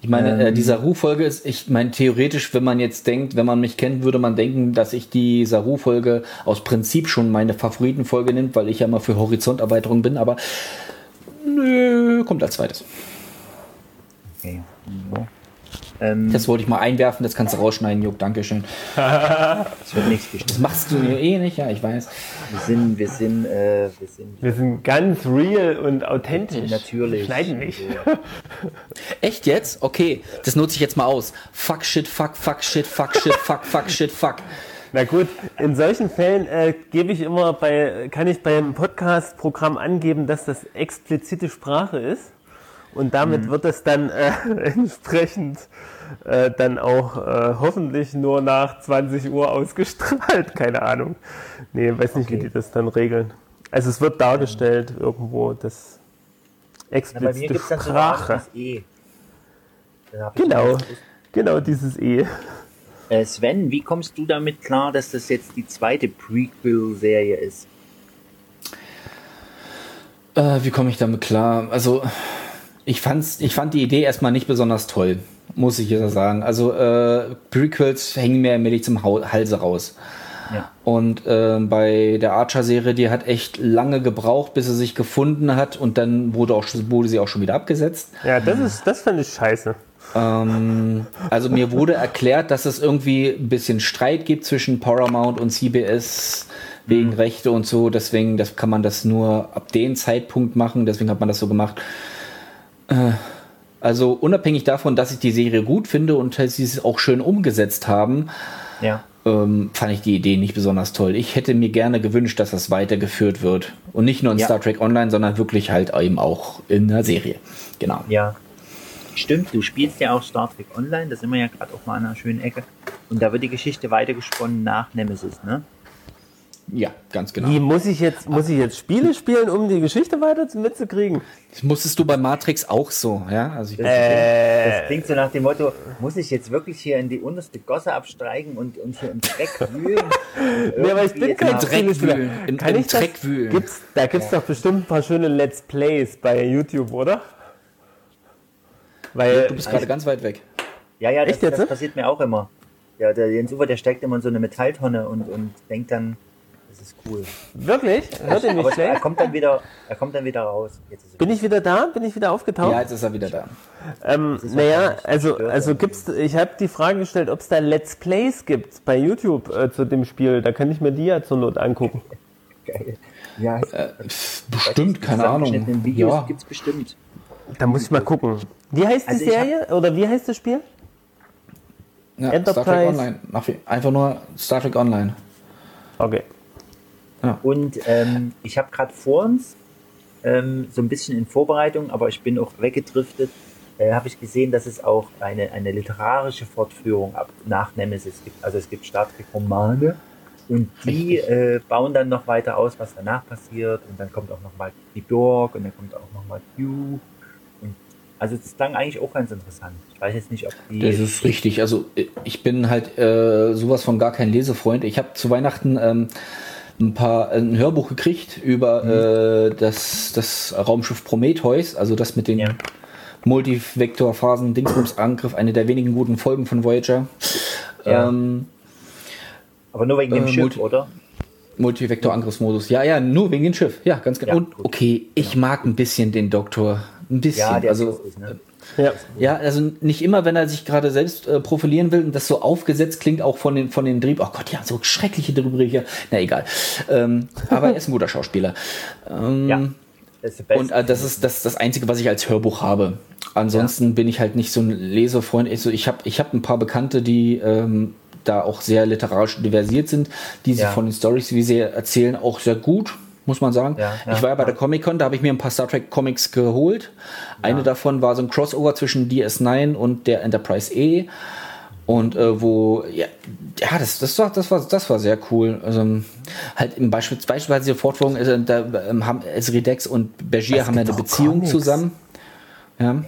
Ich meine, äh, Ähm. die Saru-Folge ist, ich meine, theoretisch, wenn man jetzt denkt, wenn man mich kennt, würde man denken, dass ich die Saru-Folge aus Prinzip schon meine Favoritenfolge nimmt, weil ich ja mal für Horizonterweiterung bin, aber nö, kommt als zweites. Okay. So. Ähm, Das wollte ich mal einwerfen, das kannst du rausschneiden, Juck, Dankeschön. das wird nichts Das geschnitten. machst du mir eh nicht, ja, ich weiß. Wir sind, wir sind, äh, wir sind Wir sind ganz real und authentisch. natürlich. Schneiden nicht. Echt jetzt? Okay, das nutze ich jetzt mal aus. Fuck shit, fuck, fuck shit, fuck shit, fuck, fuck shit, fuck. Na gut, in solchen Fällen äh, gebe ich immer bei, kann ich beim Podcast-Programm angeben, dass das explizite Sprache ist. Und damit wird es dann äh, entsprechend äh, dann auch äh, hoffentlich nur nach 20 Uhr ausgestrahlt. Keine Ahnung. Nee, weiß nicht, wie Okay. die das dann regeln. Also es wird dargestellt irgendwo, das Na, bei mir explizite dann Sprache. Art E. Da hab ich Genau, genau dieses E. Äh, Sven, wie kommst du damit klar, dass das jetzt die zweite Prequel-Serie ist? Äh, wie komme ich damit klar? Also, ich, fand's, ich fand die Idee erstmal nicht besonders toll, muss ich jetzt sagen. Also, äh, Prequels hängen mir allmählich zum Halse raus. Ja. Und äh, bei der Archer-Serie, die hat echt lange gebraucht, bis sie sich gefunden hat und dann wurde, auch, wurde sie auch schon wieder abgesetzt. Ja, das ist, das fand ich scheiße. Ähm, also mir wurde erklärt, dass es irgendwie ein bisschen Streit gibt zwischen Paramount und CBS wegen Rechte und so. Deswegen das kann man das nur ab dem Zeitpunkt machen. Deswegen hat man das so gemacht. Äh, also unabhängig davon, dass ich die Serie gut finde und dass sie es auch schön umgesetzt haben, Ja. ähm, fand ich die Idee nicht besonders toll. Ich hätte mir gerne gewünscht, dass das weitergeführt wird. Und nicht nur in Ja. Star Trek Online, sondern wirklich halt eben auch in der Serie. Genau. Ja. Stimmt, du spielst ja auch Star Trek Online, da sind wir ja gerade auch mal an einer schönen Ecke. Und da wird die Geschichte weitergesponnen nach Nemesis, ne? Ja, ganz genau. Wie muss ich jetzt, muss ich jetzt Spiele spielen, um die Geschichte weiter mitzukriegen? Das musstest du bei Matrix auch so, ja? Also ich, Das, Äh. das klingt so nach dem Motto, muss ich jetzt wirklich hier in die unterste Gosse absteigen und, und hier im Dreck wühlen? Nee, aber ich bin kein jetzt mal- Dreck Spielespieler. wühlen, im- Kann im ich das- Dreck wühlen. Gibt's, da gibt es doch bestimmt ein paar schöne Let's Plays bei YouTube, oder? Weil, du bist gerade ganz weit weg. Ja, ja, das, Echt jetzt, das passiert mir auch immer. Ja, der Jens Ufer, der steckt immer in so eine Metalltonne und, und denkt dann, das ist cool. wirklich? Hört ihr mich Aber er schlecht? kommt dann wieder, er kommt dann wieder raus. Jetzt ist er Bin ich wieder da? Bin ich wieder aufgetaucht? Ja, jetzt ist er wieder da. Ähm, naja, also, also gibt's, ich habe die Frage gestellt, ob es da Let's Plays gibt bei YouTube äh, zu dem Spiel. Da kann ich mir die ja zur Not angucken. geil. Ja, Bestimmt, keine Ahnung. In Videos Ja. gibt's bestimmt. Da muss ich mal gucken. Wie heißt die Also hab- Serie? Oder wie heißt das Spiel? ja Star Enterprise. Trek Online. Einfach nur Star Trek Online. Okay. Und ähm, ich habe gerade vor uns, ähm, so ein bisschen in Vorbereitung, aber ich bin auch weggedriftet, äh, habe ich gesehen, dass es auch eine, eine literarische Fortführung ab, nach Nemesis gibt. Also es gibt Star Trek Romane und die äh, bauen dann noch weiter aus, was danach passiert und dann kommt auch noch mal die Borg und dann kommt auch noch mal Q. Also das klang eigentlich auch ganz interessant. Ich weiß jetzt nicht, ob die... Das ist richtig. Also äh, ich bin halt äh, sowas von gar kein Lesefreund. Ich habe zu Weihnachten ähm, ein paar ein Hörbuch gekriegt über äh, das, das Raumschiff Prometheus, also das mit den Ja. Multivektorphasen Dingsbums-Angriff, eine der wenigen guten Folgen von Voyager. Ja. Ähm, aber nur wegen dem äh, Schiff, Multi- oder? Multivektor-Angriffsmodus. Ja, ja, nur wegen dem Schiff. Ja, ganz genau. Ja, Und okay, ich mag ein bisschen den Doktor. Ein bisschen. Ja, der also, ist ne? Ja. Ja, also nicht immer, wenn er sich gerade selbst äh, profilieren will und das so aufgesetzt klingt, auch von den, von den Dreh. Oh Gott, ja, so schreckliche Drehbücher. Na egal. Ähm, aber er ist ein guter Schauspieler. Ähm, Ja. Und äh, das ist das, das Einzige, was ich als Hörbuch habe. Ansonsten bin ich halt nicht so ein Lesefreund. Also ich habe ich hab ein paar Bekannte, die ähm, da auch sehr literarisch diversiert sind, die sich Ja. von den Stories, wie sie erzählen, auch sehr gut, muss man sagen. Ja, ja, ich war ja bei ja. der Comic-Con, da habe ich mir ein paar Star Trek Comics geholt. Eine davon war so ein Crossover zwischen DS9 und der Enterprise E. Und äh, wo, ja, ja das, das, war, das, war, das war sehr cool. Also, halt im Beispiel, beispielsweise die Fortführung, äh, da ähm, haben Esri Dex und Bergier Es haben ja eine Beziehung Comics. zusammen. Ja.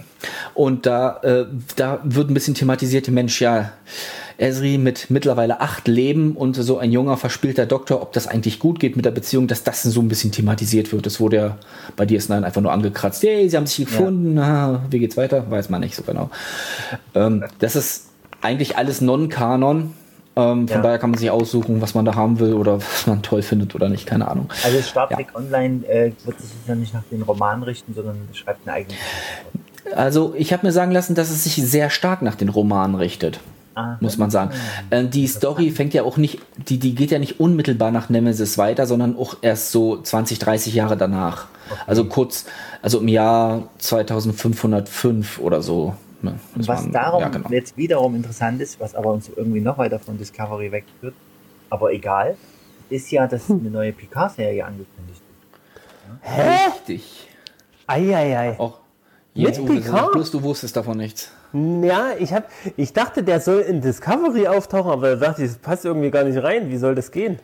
Und da, äh, da wird ein bisschen thematisiert, Mensch, ja, Esri mit mittlerweile acht Leben und so ein junger, verspielter Doktor, ob das eigentlich gut geht mit der Beziehung, dass das so ein bisschen thematisiert wird. Das wurde ja bei DS9 einfach nur angekratzt. Hey, sie haben sich gefunden, na, wie geht's weiter? Weiß man nicht so genau. Ähm, das ist eigentlich alles Non-Kanon. Ähm, von Ja. daher kann man sich aussuchen, was man da haben will oder was man toll findet oder nicht, keine Ahnung. Also Star Ja. Online äh, wird sich ja nicht nach den Romanen richten, sondern schreibt eine eigene. Also ich habe mir sagen lassen, dass es sich sehr stark nach den Romanen richtet. Ah, muss man sagen. Äh, die Story fängt ja auch nicht, die, die geht ja nicht unmittelbar nach Nemesis weiter, sondern auch erst so 20, 30 Jahre danach. Also kurz, also im Jahr 2505 oder so. ne, Was man- darum ja, genau. jetzt wiederum interessant ist, was aber uns irgendwie noch weiter von Discovery wegführt, aber egal, ist ja, dass Hm. eine neue Picard-Serie angekündigt ist. Richtig. Eieiei. Auch Mit Uwe, Picard? bloß du wusstest davon nichts. Ja, ich, hab, ich dachte, der soll in Discovery auftauchen, aber da dachte ich, das passt irgendwie gar nicht rein. Wie soll das gehen?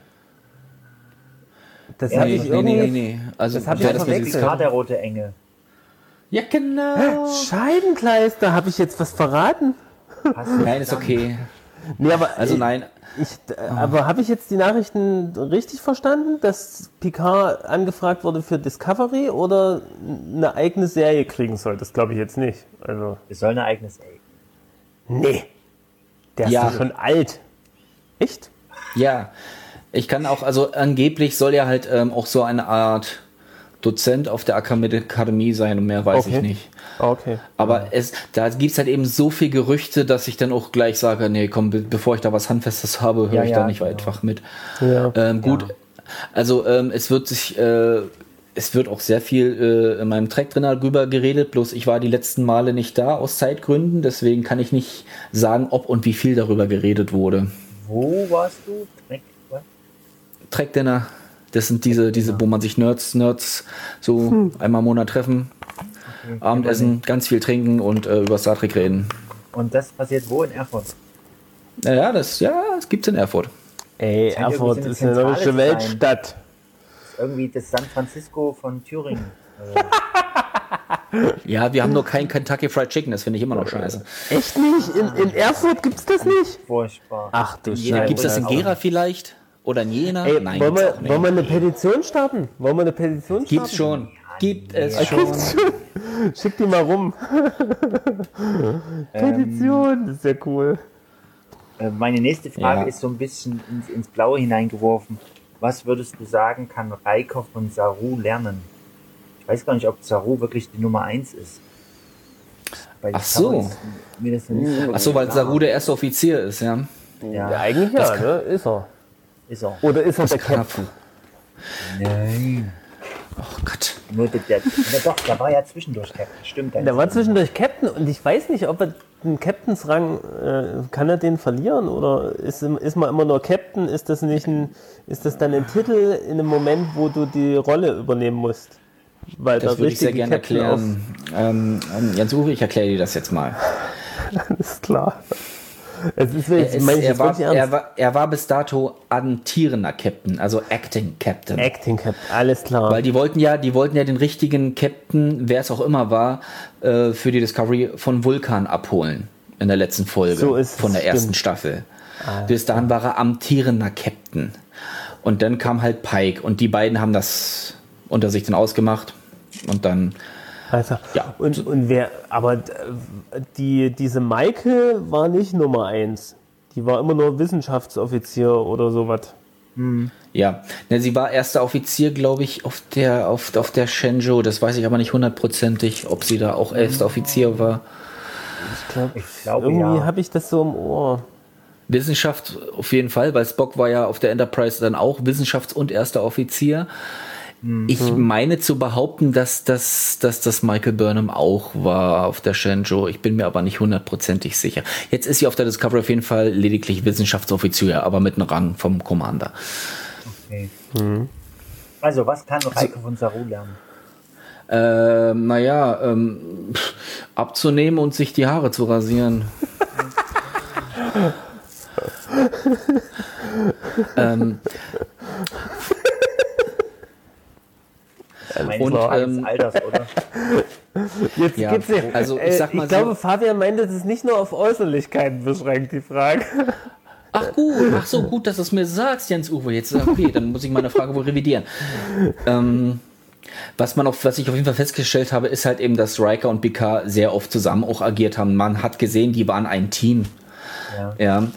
Das Ja, nee, ich Nee, irgendwie. nee, nee, nee. Also Das hab wer ich das verwechselt. Picard, der rote Engel. Ja, genau. Scheibenkleis, da habe ich jetzt was verraten. Nein, ist okay. Nee, aber Also ich- nein, Ich, äh, aber habe ich jetzt die Nachrichten richtig verstanden, dass Picard angefragt wurde für Discovery oder eine eigene Serie kriegen soll? Das glaube ich jetzt nicht. Also, Es soll eine eigene Serie. nee. Der ist Ja. doch schon alt. Echt? Ja, ich kann auch, also angeblich soll er halt ähm, auch so eine Art Dozent auf der Akademie sein und mehr weiß Okay. ich nicht. Okay. Aber es, da gibt es halt eben so viel Gerüchte, dass ich dann auch gleich sage, nee, komm, be bevor ich da was Handfestes habe, höre Ja, ich ja, da nicht genau. einfach mit. Ja. Ähm, gut, also ähm, es wird sich, äh, es wird auch sehr viel äh, in meinem Track drin darüber geredet, bloß ich war die letzten Male nicht da aus Zeitgründen, deswegen kann ich nicht sagen, ob und wie viel darüber geredet wurde. Wo warst du? Was? Track Dinner. Das sind diese, diese, wo man sich Nerds, Nerds so einmal im Monat treffen, Abendessen, ganz viel trinken und äh, über Star Trek reden. Und das passiert wo in Erfurt? Naja, das, ja, das gibt's in Erfurt. Ey, Erfurt ist eine deutsche zu sein. Weltstadt. Irgendwie das San Francisco von Thüringen. Ja, wir haben nur kein Kentucky Fried Chicken, das finde ich immer noch scheiße. Echt nicht? In, in Erfurt gibt's das nicht? furchtbar. Ach du Scheiße. Gibt es das in Gera vielleicht? Oder in Jena? Ey, Nein, wollen, wir, wollen wir eine Petition starten? Wollen wir eine Petition starten? Gibt's schon. Gibt es Ja, schon. gibt's schon. Schick die mal rum. Petition, das ist ja cool. Äh, Meine nächste Frage Ja. ist so ein bisschen ins, ins Blaue hineingeworfen. Was würdest du sagen, kann Reiko von Saru lernen? Ich weiß gar nicht, ob Saru wirklich die Nummer 1 ist. Bei Ach so. Saru ist Ach so, weil klar. Saru der erste Offizier ist, ja. Ja, Ja, eigentlich ja, ne? Ist er. Ist er. Oder ist er der. Captain? Nein. Oh Gott. Nur der, der, na doch, der war ja zwischendurch Captain. Stimmt. Der war zwischendurch Captain und ich weiß nicht, ob er den Captainsrang, äh, kann er den verlieren oder ist, ist man immer nur Captain? Ist das nicht ein, ist das dann ein Titel in einem Moment, wo du die Rolle übernehmen musst? Weil Das der würde ich sehr gerne Captain erklären. Ähm, ähm, Jens Uwe, ich erkläre dir das jetzt mal. Ist klar. Es ist, Er, ist, meine ich er, war, er, war, er war bis dato amtierender Captain, also Acting Captain. Acting Captain, alles klar. Weil die wollten ja, die wollten ja den richtigen Captain, wer es auch immer war, äh, für die Discovery von Vulkan abholen in der letzten Folge So ist es, von der ersten stimmt. Staffel. Bis dahin war er amtierender Captain. Und dann kam halt Pike und die beiden haben das unter sich dann ausgemacht und dann Also, Ja. Und, und wer, aber äh, die, diese Maike war nicht Nummer eins. Die war immer nur Wissenschaftsoffizier oder sowas. Ja, ne, sie war erster Offizier, glaube ich, auf der, auf, auf der Shenzhou. Das weiß ich aber nicht hundertprozentig, ob sie da auch erster Offizier war. Ich glaube, Ich glaube, irgendwie ja. habe ich das so im Ohr. Wissenschaft auf jeden Fall, weil Spock war ja auf der Enterprise dann auch Wissenschafts- und erster Offizier. Ich meine zu behaupten, dass das, dass das Michael Burnham auch war auf der Shenzhou. Ich bin mir aber nicht hundertprozentig sicher. Jetzt ist sie auf der Discovery auf jeden Fall lediglich Wissenschaftsoffizier, aber mit einem Rang vom Commander. Okay. Also, was kann Reiko von Saru lernen? Ähm, naja, ähm, abzunehmen und sich die Haare zu rasieren. ähm, und, Frage ähm, Alters, oder? Jetzt Ja, gibt's ja, also ich äh, sag mal ich so- glaube, Fabian meinte, das ist nicht nur auf Äußerlichkeiten beschränkt, die Frage. ach gut, ach so gut, dass du es mir sagst, Jens Uwe. Jetzt okay, dann muss ich meine Frage wohl revidieren. Ähm, was man auf, was ich auf jeden Fall festgestellt habe, ist halt eben, dass Riker und Picard sehr oft zusammen auch agiert haben. Man hat gesehen, die waren ein Team. Ja. Ja.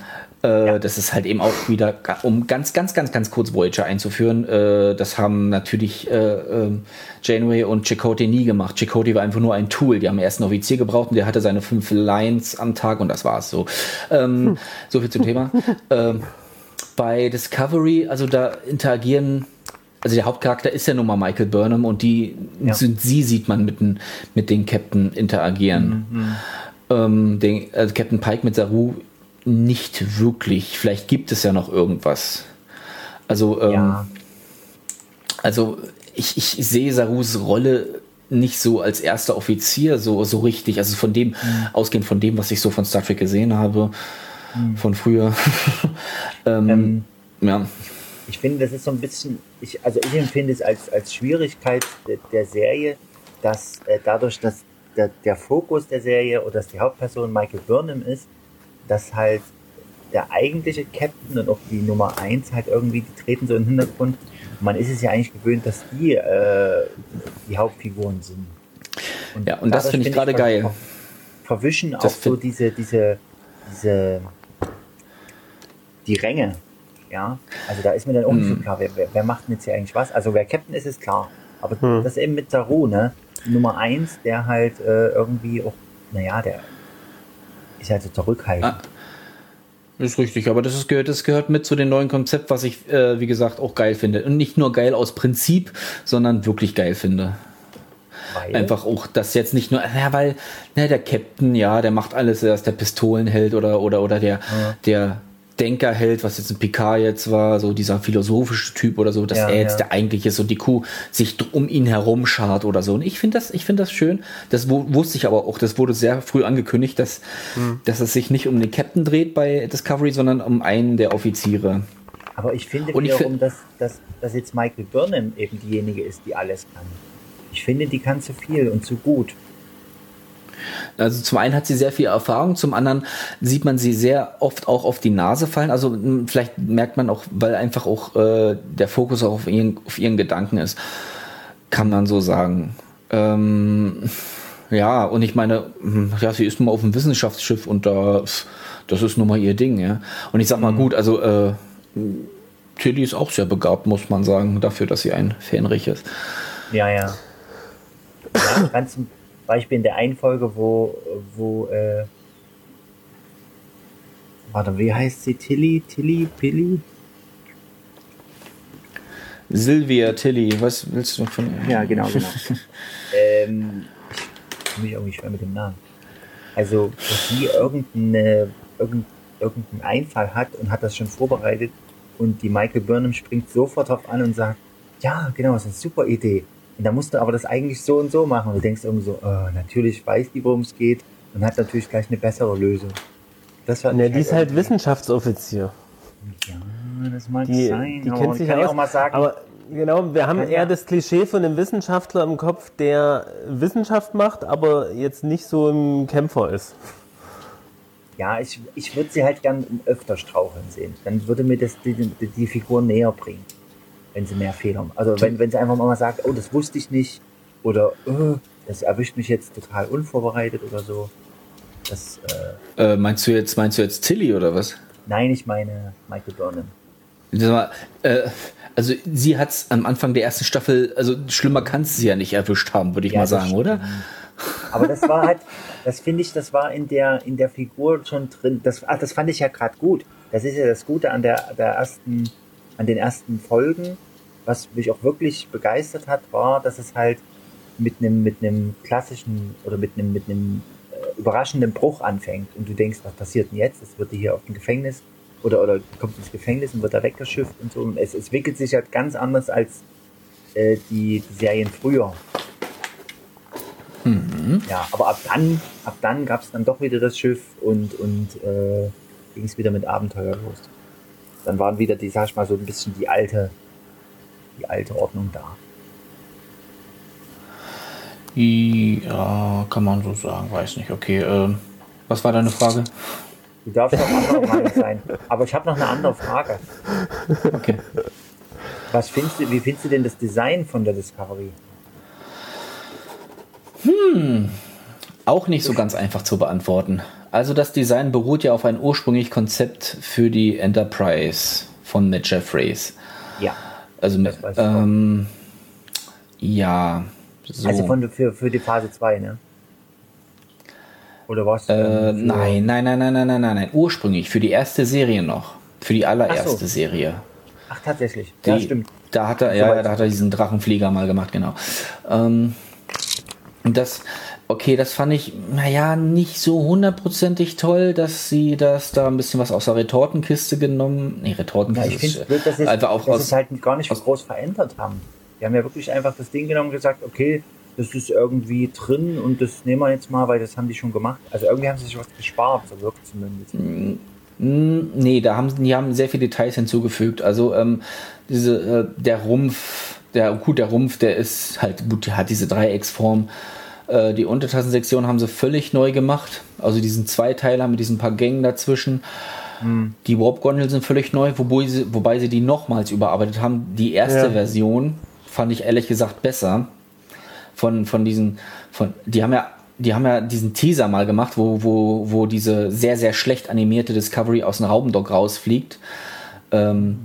Äh, Das ist halt eben auch wieder, um ganz, ganz, ganz, ganz kurz Voyager einzuführen. Äh, das haben natürlich äh, ähm, Janeway und Chakotay nie gemacht. Chakotay war einfach nur ein Tool. Die haben erst einen Offizier gebraucht und der hatte seine fünf Lines am Tag und das war's so. Ähm, So viel zum Thema. ähm, bei Discovery, also da interagieren, also der Hauptcharakter ist ja nun mal Michael Burnham und die Ja. sind, sie sieht man mit den, mit den Captain interagieren. Ähm, den, also Captain Pike mit Saru nicht wirklich. Vielleicht gibt es ja noch irgendwas. Also, ähm, Ja. also ich, ich sehe Sarus Rolle nicht so als erster Offizier so, so richtig. Also von dem, ausgehend von dem, was ich so von Star Trek gesehen habe, von früher. ähm, Ähm, ja. Ich finde, das ist so ein bisschen, ich, also ich empfinde es als, als Schwierigkeit der, der Serie, dass äh, dadurch, dass der, der Fokus der Serie oder dass die Hauptperson Michael Burnham ist, dass halt der eigentliche Captain und auch die Nummer 1 halt irgendwie, die treten so in den Hintergrund. Und man ist es ja eigentlich gewöhnt, dass die äh, die Hauptfiguren sind. Ja, und das finde ich gerade ver- geil. ver- Verwischen auch Das so find- diese, diese, diese, die Ränge. Ja, also da ist mir dann auch nicht so Mhm. klar, wer, wer, macht denn jetzt hier eigentlich was? Also wer Captain ist, ist klar. Aber das eben mit Saru, ne? Die Nummer 1, der halt äh, irgendwie auch, naja, der ist halt so zurückhaltend. Ah. Ist richtig, aber das, ist, gehört, das gehört mit zu dem neuen Konzept, was ich, äh, wie gesagt, auch geil finde. Und nicht nur geil aus Prinzip, sondern wirklich geil finde. weil, Einfach auch, dass jetzt nicht nur, ja, weil ne, der Captain, ja, der macht alles, er ist der Pistolenheld oder, oder, oder der, der Denkerheld, was jetzt ein Picard jetzt war, so dieser philosophische Typ oder so, dass Ja, er jetzt ja. der eigentliche ist und die Kuh sich um ihn herum schart oder so. Und ich finde das, ich finde das schön. Das wu- wusste ich aber auch, das wurde sehr früh angekündigt, dass, dass es sich nicht um den Captain dreht bei Discovery, sondern um einen der Offiziere. Aber ich finde Und ich wiederum, dass, dass, dass jetzt Michael Burnham eben diejenige ist, die alles kann. Ich finde, die kann zu viel und zu gut. Also zum einen hat sie sehr viel Erfahrung, zum anderen sieht man sie sehr oft auch auf die Nase fallen. Also mh, vielleicht merkt man auch, weil einfach auch äh, der Fokus auch auf ihren, auf ihren Gedanken ist, kann man so sagen. Ähm, ja, und ich meine, mh, ja, sie ist nun mal auf einem Wissenschaftsschiff und da, das ist nun mal ihr Ding, ja. Und ich sag mal gut, also äh, Tilly ist auch sehr begabt, muss man sagen, dafür, dass sie ein Fähnrich ist. Ja, ja. ja ganz Beispiel in der einen Folge, wo, wo, äh, warte, wie heißt sie? Tilly? Tilly? Pilly? Sylvia Tilly, was willst du von ihr? Ja, genau, genau. ähm, ich komme mich irgendwie schwer mit dem Namen. Also, dass sie irgendeine, irgendein, irgendeinen Einfall hat und hat das schon vorbereitet und die Michael Burnham springt sofort drauf an und sagt, ja, genau, das ist eine super Idee. Und da musst du aber das eigentlich so und so machen. Und du denkst irgendwie so, oh, natürlich weiß die, worum es geht und hat natürlich gleich eine bessere Lösung. Das war Ne, die ist halt Wissenschaftsoffizier. Ja, das mag Die, sein. die kennt man sich kann aus. auch mal sagen, aber genau, wir haben eher das Klischee von einem Wissenschaftler im Kopf, der Wissenschaft macht, aber jetzt nicht so ein Kämpfer ist. ja, ich, ich würde sie halt gern öfter straucheln sehen. Dann würde mir das die, die, die Figur näher bringen, wenn sie mehr Fehler machen. Also wenn, wenn sie einfach mal sagt, oh, das wusste ich nicht oder oh, das erwischt mich jetzt total unvorbereitet oder so. Das, äh, Äh, meinst du jetzt, meinst du jetzt Tilly oder was? nein, ich meine Michael. Sag mal, äh, also sie hat es am Anfang der ersten Staffel, also schlimmer kann sie ja nicht erwischt haben, würde ich Ja, mal sagen, stimmt. oder? Aber das war halt, das finde ich, das war in der, in der Figur schon drin. Das, ach, das fand ich ja gerade gut. Das ist ja das Gute an der, der ersten, an den ersten Folgen. Was mich auch wirklich begeistert hat, war, dass es halt mit einem, mit einem klassischen oder mit einem, mit einem äh, überraschenden Bruch anfängt. Und du denkst, was passiert denn jetzt? Es wird hier auf dem Gefängnis oder, oder kommt ins Gefängnis und wird da weggeschifft und so. Und es, es entwickelt sich halt ganz anders als äh, die, die Serien früher. Ja, aber ab dann, ab dann gab es dann doch wieder das Schiff und, und äh, ging es wieder mit Abenteuer los. Dann waren wieder die, sag ich mal, so ein bisschen die alte, die alte Ordnung da. Ja, kann man so sagen, weiß nicht. Okay, ähm, was war deine Frage? Du darfst auch anderer Meinung sein. Aber ich habe noch eine andere Frage. Okay. Was findest du, wie findest du denn das Design von der Discovery? Auch nicht so ganz einfach zu beantworten. Also das Design beruht ja auf ein ursprünglich Konzept für die Enterprise von Matt Jeffreys. Ja. Also mit, ähm, ja. So. Also von, für, für die Phase 2, ne? Oder was? Äh, nein, nein, nein, nein, nein, nein, nein. nein. Ursprünglich, für die erste Serie noch. Für die allererste Ach so. Serie. Ach, tatsächlich. Die, ja, stimmt. Da hat er, ja, da hat er diesen Drachenflieger mal gemacht, genau. Ähm, das, okay, das fand ich, naja, nicht so hundertprozentig toll, dass sie das da ein bisschen was aus der Retortenkiste genommen. Nee, Ja, Retortenkiste ich finde ist blöd, dass sie einfach auch dass aus. es halt gar nicht groß verändert haben. Die haben ja wirklich einfach das Ding genommen und gesagt, okay, das ist irgendwie drin und das nehmen wir jetzt mal, weil das haben die schon gemacht. Also irgendwie haben sie sich was gespart, so wirkt es zumindest. Mm, Nee, da haben die haben sehr viele Details hinzugefügt. Also ähm, diese äh, der Rumpf, der gut, der Rumpf, der ist halt gut, der hat diese Dreiecksform. Äh, die Untertassensektion haben sie völlig neu gemacht. Also diesen Zweiteiler mit diesen paar Gängen dazwischen. Die Warp-Gondeln sind völlig neu, wobei sie, wobei sie die nochmals überarbeitet haben. Die erste Ja. Version fand ich ehrlich gesagt besser. Von, von diesen, von, die haben ja, die haben ja diesen Teaser mal gemacht, wo, wo, wo diese sehr, sehr schlecht animierte Discovery aus dem Raumdock rausfliegt. Ähm,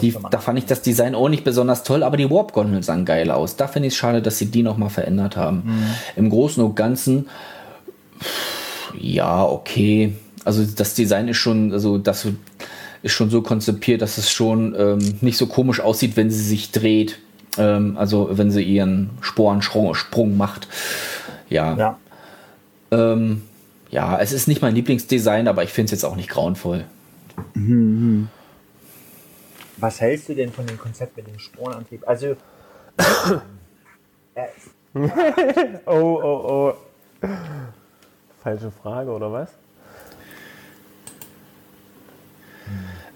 die, da fand ich das Design auch nicht besonders toll, aber die Warp-Gondeln sahen geil aus. Da finde ich es schade, dass sie die nochmal verändert haben. Im Großen und Ganzen, ja, okay. Also das Design ist schon, also das ist schon so konzipiert, dass es schon ähm, nicht so komisch aussieht, wenn sie sich dreht. Ähm, also wenn sie ihren Sporensprung Sprung macht. Ja. Ja. Ähm, ja, es ist nicht mein Lieblingsdesign, aber ich finde es jetzt auch nicht grauenvoll. Was hältst du denn von dem Konzept mit dem Sporenantrieb? Also, äh, Oh, oh, oh. Falsche Frage, oder was?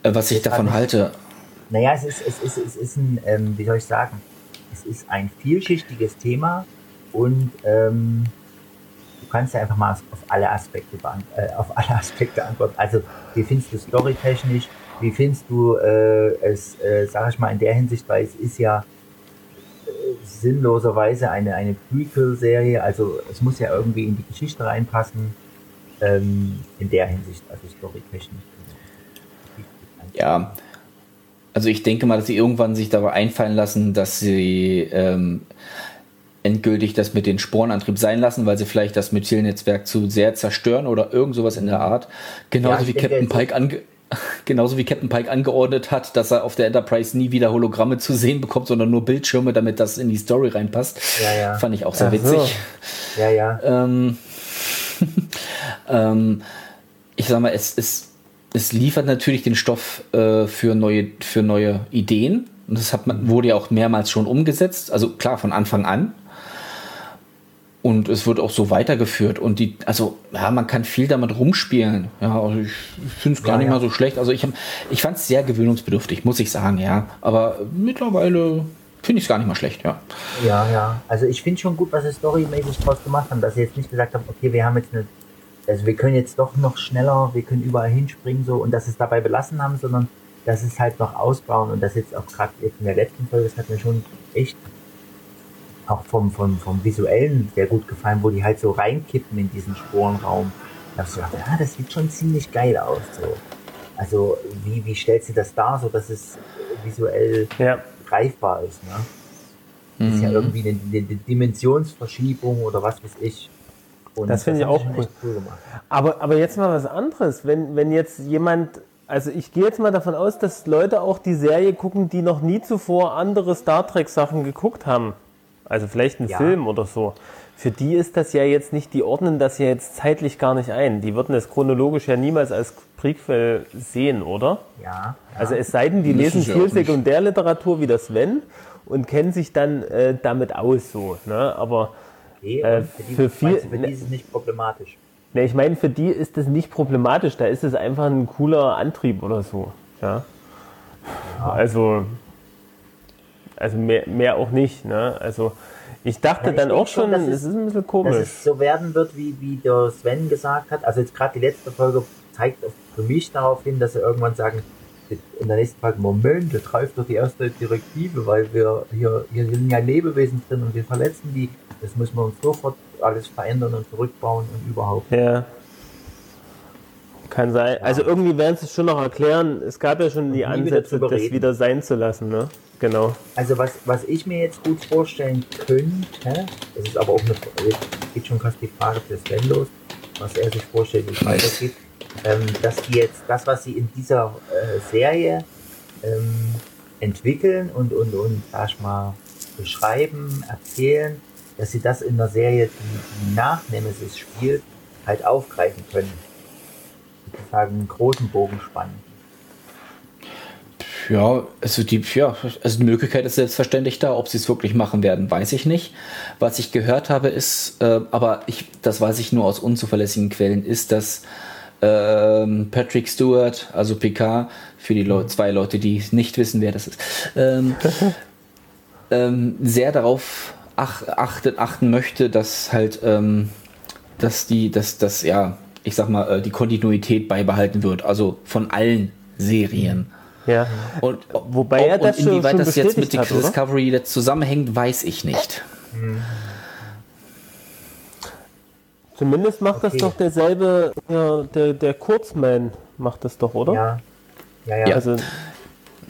Äh, was ich davon halte. Naja, es ist, es ist, es ist ein, ähm, wie soll ich sagen, es ist ein vielschichtiges Thema und ähm, du kannst ja einfach mal auf alle Aspekte äh, auf alle Aspekte antworten. Also wie findest du storytechnisch? Wie findest du äh, es, äh, sag ich mal, in der Hinsicht, weil es ist ja äh, sinnloserweise eine, eine Prequel-Serie, also es muss ja irgendwie in die Geschichte reinpassen. Ähm, in der Hinsicht, also storytechnisch. Ja, also ich denke mal, dass sie irgendwann sich dabei einfallen lassen, dass sie ähm, endgültig das mit den Sporenantrieb sein lassen, weil sie vielleicht das Methylnetzwerk zu sehr zerstören oder irgend sowas in der Art. Genauso Ja, wie Captain Pike ange Genauso wie Captain Pike angeordnet hat, dass er auf der Enterprise nie wieder Hologramme zu sehen bekommt, sondern nur Bildschirme, damit das in die Story reinpasst. Ja, ja. Fand ich auch sehr Ach witzig. so. Ja, ja. Ähm, ähm, ich sag mal, es, es, es liefert natürlich den Stoff äh, für, neue, für neue Ideen. Und das hat man, wurde ja auch mehrmals schon umgesetzt. Also klar, von Anfang an. Und es wird auch so weitergeführt. Und die, also, ja, man kann viel damit rumspielen. Ja, also ich finde es gar Ja, nicht ja. mal so schlecht. Also ich, hab- ich fand es sehr gewöhnungsbedürftig, muss ich sagen, ja. Aber mittlerweile finde ich es gar nicht mal schlecht, ja. Ja, ja. Also ich finde schon gut, was sie storymäßig draus gemacht haben, dass sie jetzt nicht gesagt haben, okay, wir haben jetzt eine, also wir können jetzt doch noch schneller, wir können überall hinspringen so und dass sie es dabei belassen haben, sondern dass es halt noch ausbauen und das jetzt auch gerade jetzt in der letzten Folge, das hat mir schon echt auch vom, vom, vom Visuellen sehr gut gefallen, wo die halt so reinkippen in diesen Sporenraum. Da hab ich gedacht, ja, das sieht schon ziemlich geil aus. So. Also wie, wie stellt sie das dar, so dass es visuell Ja. greifbar ist. Ne? Das ist ja irgendwie eine, eine Dimensionsverschiebung oder was weiß ich. Und Das finde ich auch cool. echt cool gemacht. Aber, aber jetzt mal was anderes. Wenn, wenn jetzt jemand, also ich gehe jetzt mal davon aus, dass Leute auch die Serie gucken, die noch nie zuvor andere Star Trek Sachen geguckt haben. Also vielleicht einen Ja. Film oder so. Für die ist das ja jetzt nicht, die ordnen das ja jetzt zeitlich gar nicht ein. Die würden es chronologisch ja niemals als Prequel sehen, oder? Ja, Also es sei denn, die Müssen lesen viel. Sekundärliteratur wie das Sven und kennen sich dann äh, damit aus so. Ne? Aber okay. äh, für, die, für viel- für die ist es nicht problematisch. Ne, ich meine, für die ist das nicht problematisch. Da ist es einfach ein cooler Antrieb oder so. Ja. Also, also mehr, mehr auch nicht. Ne? Also, ich dachte Ja, ich dann auch schon, schon, dass es ist ein bisschen Dass komisch. es so werden wird, wie, wie der Sven gesagt hat. Also jetzt gerade die letzte Folge zeigt für mich darauf hin, dass sie irgendwann sagen, in der nächsten Folge, Moment, das greift doch die erste Direktive, weil wir hier, hier sind ja Lebewesen drin und wir verletzen die. Das müssen wir uns sofort alles verändern und zurückbauen und überhaupt. Ja. Kann sein. Also irgendwie werden sie es schon noch erklären. Es gab ja schon die wieder Ansätze, drüber das wieder sein zu lassen. Ne? Genau. Also was, was ich mir jetzt gut vorstellen könnte, das ist aber auch eine, jetzt geht schon fast die Frage für Sven los, was er sich vorstellt, wie es weitergeht, ähm, dass die jetzt das, was sie in dieser äh, Serie ähm, entwickeln und, und, und, sag ich mal, beschreiben, erzählen, dass sie das in der Serie, die, die nach Nemesis spielt, halt aufgreifen können. Sozusagen einen großen Bogen spannen. Ja, also die, ja, also die Möglichkeit ist selbstverständlich da. Ob sie es wirklich machen werden, weiß ich nicht. Was ich gehört habe, ist, äh, aber ich, das weiß ich nur aus unzuverlässigen Quellen, ist, dass ähm, Patrick Stewart, also Picard, für die Leu zwei Leute, die nicht wissen, wer das ist, ähm, ähm, sehr darauf ach, achtet, achten möchte, dass halt, ähm, dass die, dass das, ja, ich sag mal, äh, die Kontinuität beibehalten wird. Also von allen Serien. Ja. Und Wobei er ob das und schon- inwieweit schon das jetzt mit hat, oder? Discovery jetzt zusammenhängt, weiß ich nicht. Zumindest macht das Okay. doch derselbe, ja, der, der Kurzman macht das doch, oder? Ja, ja, ja, Ja. Also,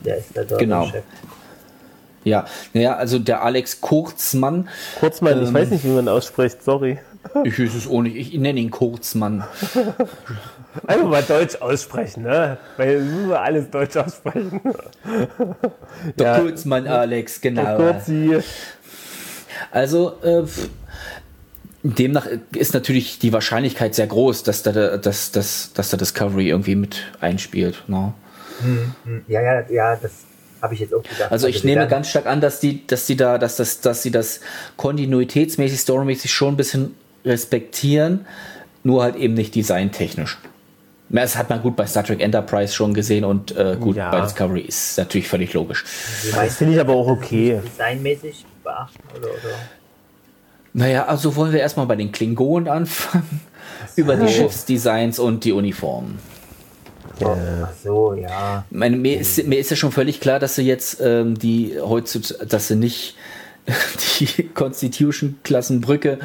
der ist der, Genau. Chef. Ja, naja, also der Alex Kurzmann, Kurzman, ich Ähm. weiß nicht, wie man ausspricht, sorry. Ich weiß es nicht, ich nenne ihn Kurzmann. Einfach mal Deutsch aussprechen, ne? Weil wir müssen alles Deutsch aussprechen. Der Ja. Kurzmann Alex, genau. Kurzi. Also, äh, demnach ist natürlich die Wahrscheinlichkeit sehr groß, dass da, dass, dass, dass da Discovery irgendwie mit einspielt. Ne? Ja, ja, ja, das habe ich jetzt auch gedacht. Also ich sie nehme ganz stark an, dass die, dass die da, dass das, dass sie das kontinuitätsmäßig, storymäßig schon ein bisschen respektieren, nur halt eben nicht designtechnisch. Das hat man gut bei Star Trek Enterprise schon gesehen und äh, gut Ja. bei Discovery ist natürlich völlig logisch. Das finde ich aber auch okay. Designmäßig beachten oder, oder? Naja, also wollen wir erstmal bei den Klingonen anfangen. Über die Schiffsdesigns und die Uniformen. Ach so, ja. Ich Meine, mir, ist, mir ist ja schon völlig klar, dass sie jetzt ähm, die heutzutage, dass sie nicht die Constitution-Klassenbrücke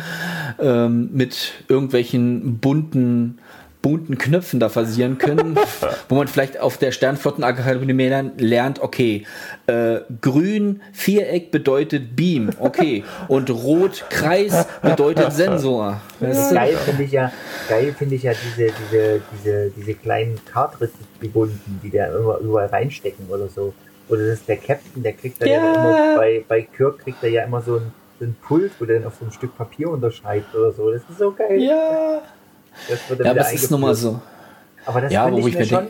ähm, mit irgendwelchen bunten bunten Knöpfen da versieren können, wo man vielleicht auf der Sternflottenakademie lernt, lernt, okay, äh, grün Viereck bedeutet Beam, okay, und rot Kreis bedeutet Sensor. Weißt du? Geil finde ich ja, geil finde ich ja diese, diese, diese, diese kleinen Cartridge-gebunden, die da immer überall reinstecken oder so. Oder das ist der Captain, der kriegt dann ja. Ja. immer, bei, bei Kirk kriegt er ja immer so ein, so ein Pult, wo der dann auf so ein Stück Papier unterschreibt oder so. Das ist so geil. Ja, Das wird dann ja aber es ist nun mal so. Aber das Ja, könnte ich, ich mir schon,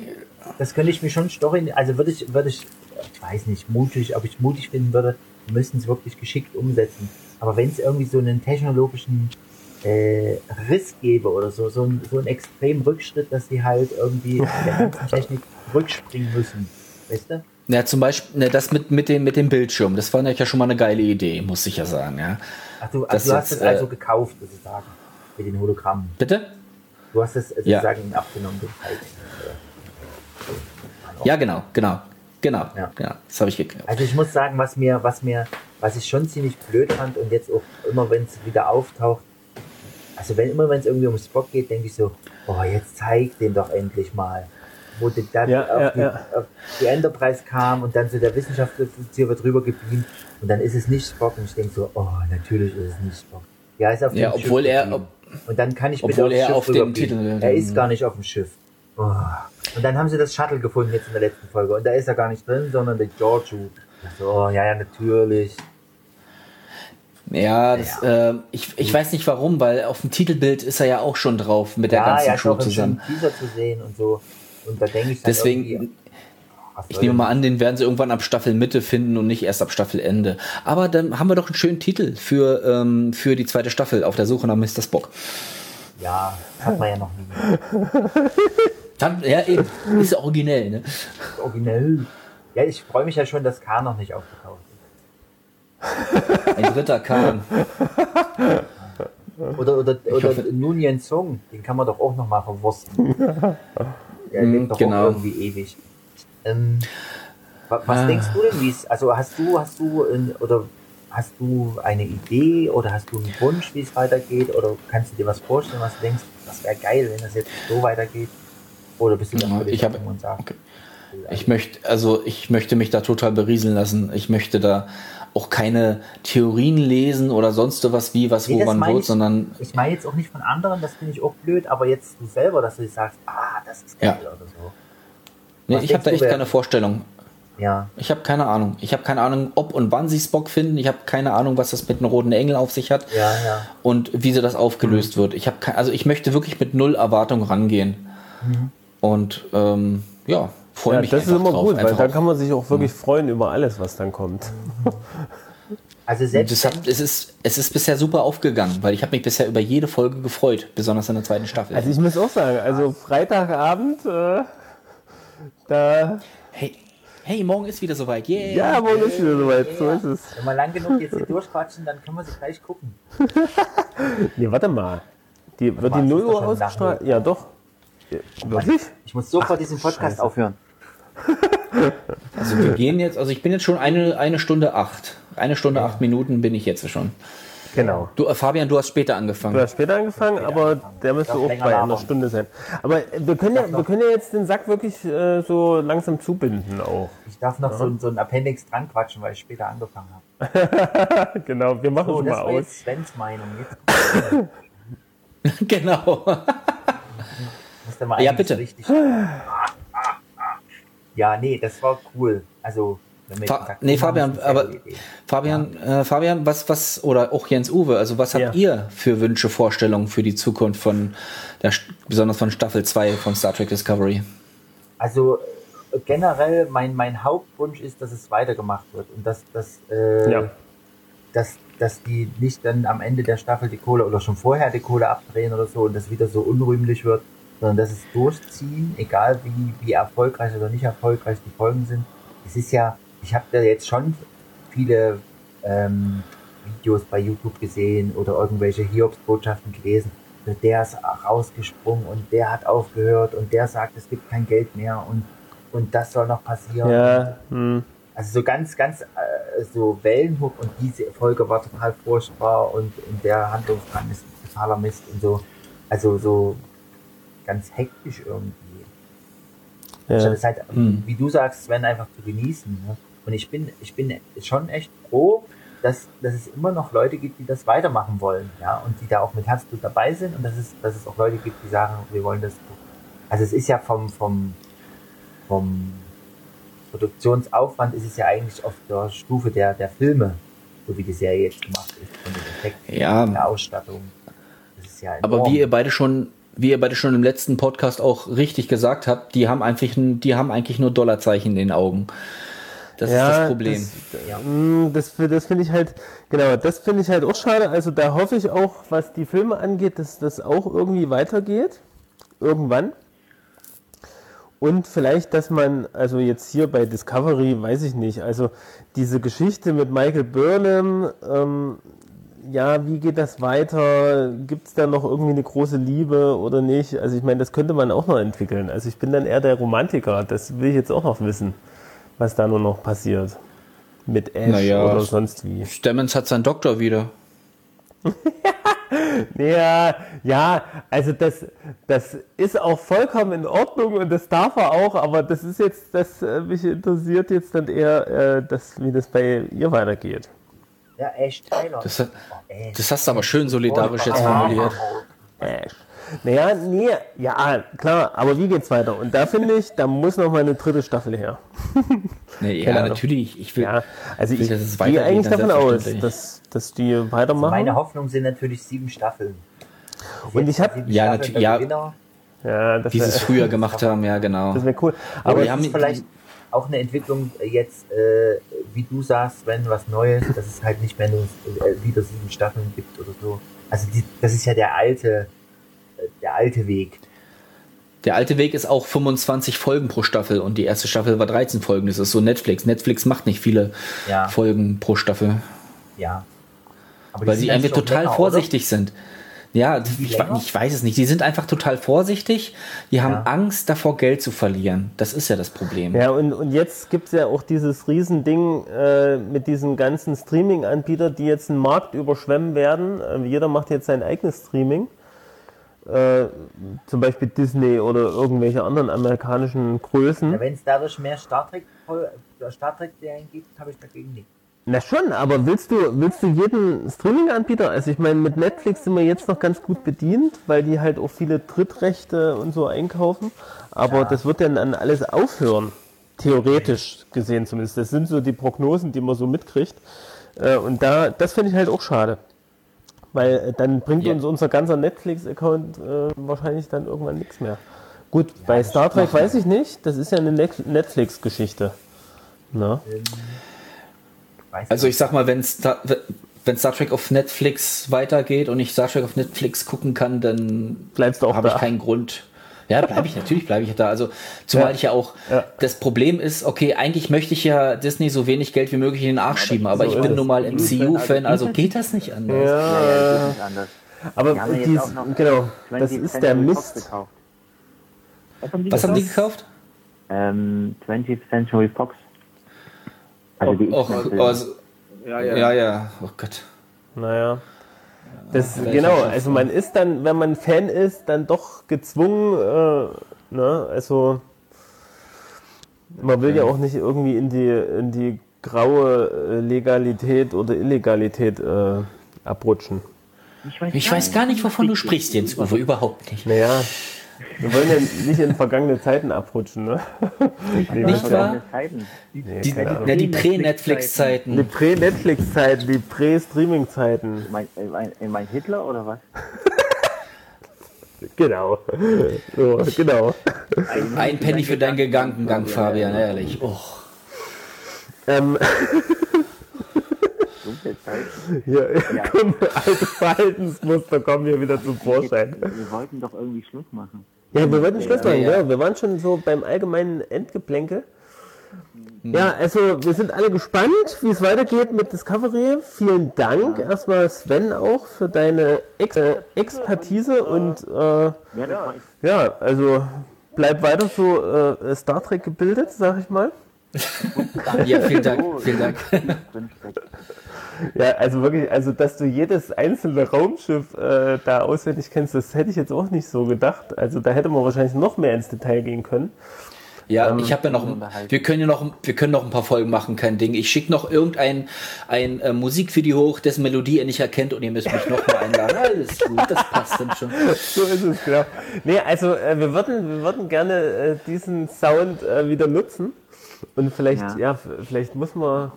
das könnte ich mir schon Story, also würde ich, würde ich, ich weiß nicht, mutig, ob ich mutig finden würde, wir müssten es wirklich geschickt umsetzen. Aber wenn es irgendwie so einen technologischen äh, Riss gäbe oder so, so, ein, so einen extremen Rückschritt, dass sie halt irgendwie in der ganzen Technik rückspringen müssen. Weißt du? Ja, zum Beispiel ne, das mit, mit, dem, mit dem Bildschirm, das fand ich ja schon mal eine geile Idee, muss ich ja sagen. Ja. Ach, du, also du hast es also äh, gekauft, sozusagen, mit den Hologrammen. Bitte? Du hast es Ja. sozusagen abgenommen, Teil. Ja, genau, genau, genau, Ja. genau. Das habe ich gekriegt. Also ich muss sagen, was mir, was mir, was ich schon ziemlich blöd fand und jetzt auch immer, wenn es wieder auftaucht, also wenn immer, wenn es irgendwie um Spock geht, denke ich so, oh, jetzt zeig den doch endlich mal. Wo die, dann Ja, auf, ja, die, ja. auf die Enterprise kam und dann so der Wissenschaftler wird rüber gebeamt und dann ist es nicht Spock und ich denke so, oh, natürlich ist es nicht Spock. Ja, ist auf dem Ja, Schiff obwohl er- geblieben. und dann kann ich bitte obwohl aufs er Schiff auf dem. Titel- Er ist gar nicht auf dem Schiff. Oh. Und dann haben sie das Shuttle gefunden jetzt in der letzten Folge und da ist er gar nicht drin, sondern der Giorgio. So, oh, ja, ja, natürlich. Ja, das, äh, ich, ich weiß nicht warum, weil auf dem Titelbild ist er ja auch schon drauf mit der ja, ganzen ist Crew zusammen. Teaser zu sehen und so. Und da denke ich Deswegen, ich nehme mal an, den werden sie irgendwann ab Staffel Mitte finden und nicht erst ab Staffelende. Aber dann haben wir doch einen schönen Titel für, ähm, für die zweite Staffel auf der Suche nach Mr. Spock. Ja, das hat man ja noch nie. Dann, ja, eben. Ist ja originell, ne? Originell. Ja, ich freue mich ja schon, dass K noch nicht aufgetaucht ist. Ein dritter Kahn. Oder, oder, oder Nunien Song, den kann man doch auch noch mal verwursten. Der Mm, lebt doch genau. auch irgendwie ewig. Ähm, wa- was Ah. denkst du denn, wie es, also hast du, hast du, in, oder hast du eine Idee oder hast du einen Wunsch, wie es weitergeht? Oder kannst du dir was vorstellen, was du denkst, das wäre geil, wenn das jetzt so weitergeht? Oder bist du da ich hab- offen und sagst, okay. Ich möchte, also ich möchte mich da total berieseln lassen. Ich möchte da auch keine Theorien lesen oder sonst was wie, was, Nee, wo, das wann meine wird, ich- sondern Ich meine jetzt auch nicht von anderen, das finde ich auch blöd, aber jetzt du selber, dass du sagst, ah, das ist geil Ja. oder so. nee, ich habe da echt wer- keine Vorstellung. Ja, Ich habe keine Ahnung. Ich habe keine Ahnung, ob und wann sie Spock finden. Ich habe keine Ahnung, was das mit einem roten Engel auf sich hat ja, ja. und wie sie das aufgelöst wird. Ich habe also ich möchte wirklich mit null Erwartung rangehen. Mhm. Und ähm, ja, freue Ja, mich das ist immer drauf. gut, weil auf- kann man sich auch wirklich freuen über alles, was dann kommt. Also selbst Das hat, es, ist, es ist bisher super aufgegangen, weil ich habe mich bisher über jede Folge gefreut, besonders in der zweiten Staffel. Also ich muss auch sagen, also Freitagabend, äh, da, hey, hey, morgen ist wieder soweit. Yeah. ja, morgen ist wieder soweit, so ist es. wenn wir lang genug jetzt hier durchquatschen, dann können wir sie gleich gucken. Nee, warte mal. Die, wird mal, die es 0 ist doch Uhr ausgestrahlt? Ja, doch. Ja, Wirklich? Ich muss sofort diesen Podcast Scheiße. aufhören. Also wir gehen jetzt, also ich bin jetzt schon eine, eine Stunde acht. Eine Stunde acht Minuten bin ich jetzt schon. Genau. Du, äh, Fabian, du hast später Du angefangen. hast später angefangen, aber der müsste auch bei einer. Stunde sein. Aber äh, wir können, ja, wir können ja jetzt den Sack wirklich äh, so langsam zubinden auch. Ich darf noch so, so ein Appendix dran quatschen, weil ich später angefangen habe. Genau, wir machen So, es das mal war aus. jetzt Svens Meinung. Jetzt genau. Ja, bitte. richtig. Ja, nee, das war cool. Also, wenn wir Fa nee, haben, Fabian, aber. Fabian, äh, Fabian, was, was, oder auch Jens Uwe, also was habt Ja. ihr für Wünsche, Vorstellungen für die Zukunft von der, besonders von Staffel 2 von Star Trek Discovery? Also äh, generell mein, mein Hauptwunsch ist, dass es weitergemacht wird und dass, dass, äh, Ja. dass, dass die nicht dann am Ende der Staffel die Kohle oder schon vorher die Kohle abdrehen oder so und das wieder so unrühmlich wird. Sondern das ist Durchziehen, egal wie, wie erfolgreich oder nicht erfolgreich die Folgen sind. Es ist ja, ich habe da jetzt schon viele ähm, Videos bei YouTube gesehen oder irgendwelche Hiobs-Botschaften gelesen. Der ist rausgesprungen und der hat aufgehört und der sagt, es gibt kein Geld mehr und, und das soll noch passieren. Ja, hm. Also so ganz, ganz äh, so Wellenhoch und diese Folge war total furchtbar und, und der Handlungsdrang ist totaler Mist und so. Also so ganz hektisch irgendwie. Ja. Statt es halt, Hm. wie du sagst, Sven, einfach zu genießen. Ne? Und ich bin, ich bin schon echt froh, dass, dass es immer noch Leute gibt, die das weitermachen wollen, ja, und die da auch mit Herzblut dabei sind und dass es, dass es auch Leute gibt, die sagen, wir wollen das. Also es ist ja vom, vom, vom Produktionsaufwand ist es ja eigentlich auf der Stufe der, der Filme, so wie die Serie jetzt gemacht ist, von den Effekten, Ja. der Ausstattung. Das ist ja Aber wie ihr beide schon, wie ihr beide schon im letzten Podcast auch richtig gesagt habt, die haben einfach, die haben eigentlich nur Dollarzeichen in den Augen. Das ist das Problem. Das, mm, das, das finde ich halt, genau, das finde ich halt auch schade. Also da hoffe ich auch, was die Filme angeht, dass das auch irgendwie weitergeht. Irgendwann. Und vielleicht, dass man, also jetzt hier bei Discovery, weiß ich nicht, also diese Geschichte mit Michael Burnham, ähm, ja, wie geht das weiter? Gibt es da noch irgendwie eine große Liebe oder nicht? Also ich meine, das könnte man auch noch entwickeln. Also ich bin dann eher der Romantiker, das will ich jetzt auch noch wissen, was da nur noch passiert. Mit Ash Naja, oder sonst wie. Stemmens hat seinen Doktor wieder. Ja, ja, also das, das ist auch vollkommen in Ordnung und das darf er auch, aber das ist jetzt, das äh, mich interessiert jetzt dann eher, äh, das, wie das bei ihr weitergeht. Ja, Ash Tyler. Das, das hast du aber schön solidarisch jetzt formuliert. Naja, nee, ja, klar, aber wie geht's weiter? Und da finde ich, da muss noch mal eine dritte Staffel her. Nee, ja, natürlich. Ich will, Ja, also will, ich dass es gehe eigentlich davon aus, dass, dass die weitermachen. Meine Hoffnung sind natürlich sieben Staffeln. Und Jetzt ich hab- sieben Ja, natürlich, ja. Ja, das wie sie es wäre früher gemacht haben, ja, genau. das wär cool. Aber Aber die haben vielleicht auch eine Entwicklung äh, jetzt, äh, wie du sagst, wenn was Neues, dass es halt nicht mehr nur äh, wieder sieben Staffeln gibt oder so. Also die, das ist ja der alte, äh, der alte Weg. Der alte Weg ist auch 25 Folgen pro Staffel und die erste Staffel war 13 Folgen. Das ist so Netflix. Netflix macht nicht viele Ja. Folgen pro Staffel, Ja. Aber weil sie einfach total länger, vorsichtig sind. Ja, ich, ich weiß es nicht. Die sind einfach total vorsichtig. Die haben Ja. Angst davor, Geld zu verlieren. Das ist ja das Problem. Ja, und, und jetzt gibt es ja auch dieses Riesending äh, mit diesen ganzen Streaming-Anbietern, die jetzt einen Markt überschwemmen werden. Äh, jeder macht jetzt sein eigenes Streaming. Äh, zum Beispiel Disney oder irgendwelche anderen amerikanischen Größen. Ja, Wenn es dadurch mehr Star Trek Star Trek gibt, habe ich dagegen nichts. Na schon, aber willst du, willst du jeden Streaming-Anbieter, also ich meine, mit Netflix sind wir jetzt noch ganz gut bedient, weil die halt auch viele Drittrechte und so einkaufen, aber das wird dann an alles aufhören, theoretisch gesehen zumindest. Das sind so die Prognosen, die man so mitkriegt. Äh, Und da, das finde ich halt auch schade. Weil äh, dann bringt Ja. uns unser ganzer Netflix-Account äh, wahrscheinlich dann irgendwann nichts mehr. Gut, bei Star Trek weiß ich nicht, das ist ja eine Net- Netflix-Geschichte. Ne? Weiß Also ich sag mal, wenn Star, wenn Star Trek auf Netflix weitergeht und ich Star Trek auf Netflix gucken kann, dann Bleibst du auch habe ich keinen Grund. Ja, bleibe ich natürlich, bleibe ich da. Also zumal Ja. ich ja auch Ja. das Problem ist, okay, eigentlich möchte ich ja Disney so wenig Geld wie möglich in den Arsch schieben, aber so ich bin nun mal MCU-Fan, also geht das nicht anders. Ja, ja, Ja, das ist nicht anders. aber dies, auch noch genau, das 20th ist der Mist. gekauft. Was haben die Was haben die gekauft? gekauft? Ähm, 20th Century Fox. Also die Och, X-Men-Filme. also, ja, ja, ja, oh Gott. Naja. Das, genau, also man ist dann, wenn man Fan ist, dann doch gezwungen, äh, ne, also man will ja auch nicht irgendwie in die, in die graue äh, Legalität oder Illegalität äh, abrutschen. Ich weiß gar nicht, wovon du sprichst, Jens Uwe, überhaupt nicht. Naja, wir wollen ja nicht in vergangene Zeiten abrutschen, ne? Nee, Nicht wahr? Nee, Die, Ahnung. na, die Die Prä-Netflix-Zeiten. Prä-Netflix-Zeiten, die Prä-Streaming-Zeiten. Mein, mein, mein Hitler oder was? Genau. So, genau. Ein Penny für deinen Gedankengang, Fabian, ehrlich. Oh. Ähm, Hier, kommen alte Verhaltensmuster kommen hier wieder zum Vorschein. Wir wollten doch irgendwie Schluss machen. Ja, wir wollten Schluss machen, Ja, ja. ja. Wir waren schon so beim allgemeinen Endgeplänkel. Ja, also wir sind alle gespannt, wie es weitergeht mit Discovery. Vielen Dank erstmal Sven auch für deine Ex äh, Expertise und äh, Ja, ja, also bleib weiter so äh, Star Trek gebildet, sag ich mal. Ja, vielen Dank. Vielen Dank. Ja, also wirklich, also dass du jedes einzelne Raumschiff äh, da auswendig kennst, das hätte ich jetzt auch nicht so gedacht. Also da hätte man wahrscheinlich noch mehr ins Detail gehen können. Ja, ich habe ja noch, wir können ja noch, wir können noch ein paar Folgen machen, kein Ding. Ich schicke noch irgendein ein äh, Musikvideo hoch, dessen Melodie ihr nicht erkennt und ihr müsst mich noch mal einladen. Alles gut, das passt dann schon. So ist es, genau. Nee, also äh, wir, würden, wir würden gerne äh, diesen Sound äh, wieder nutzen. Und vielleicht, ja, Ja. vielleicht muss man,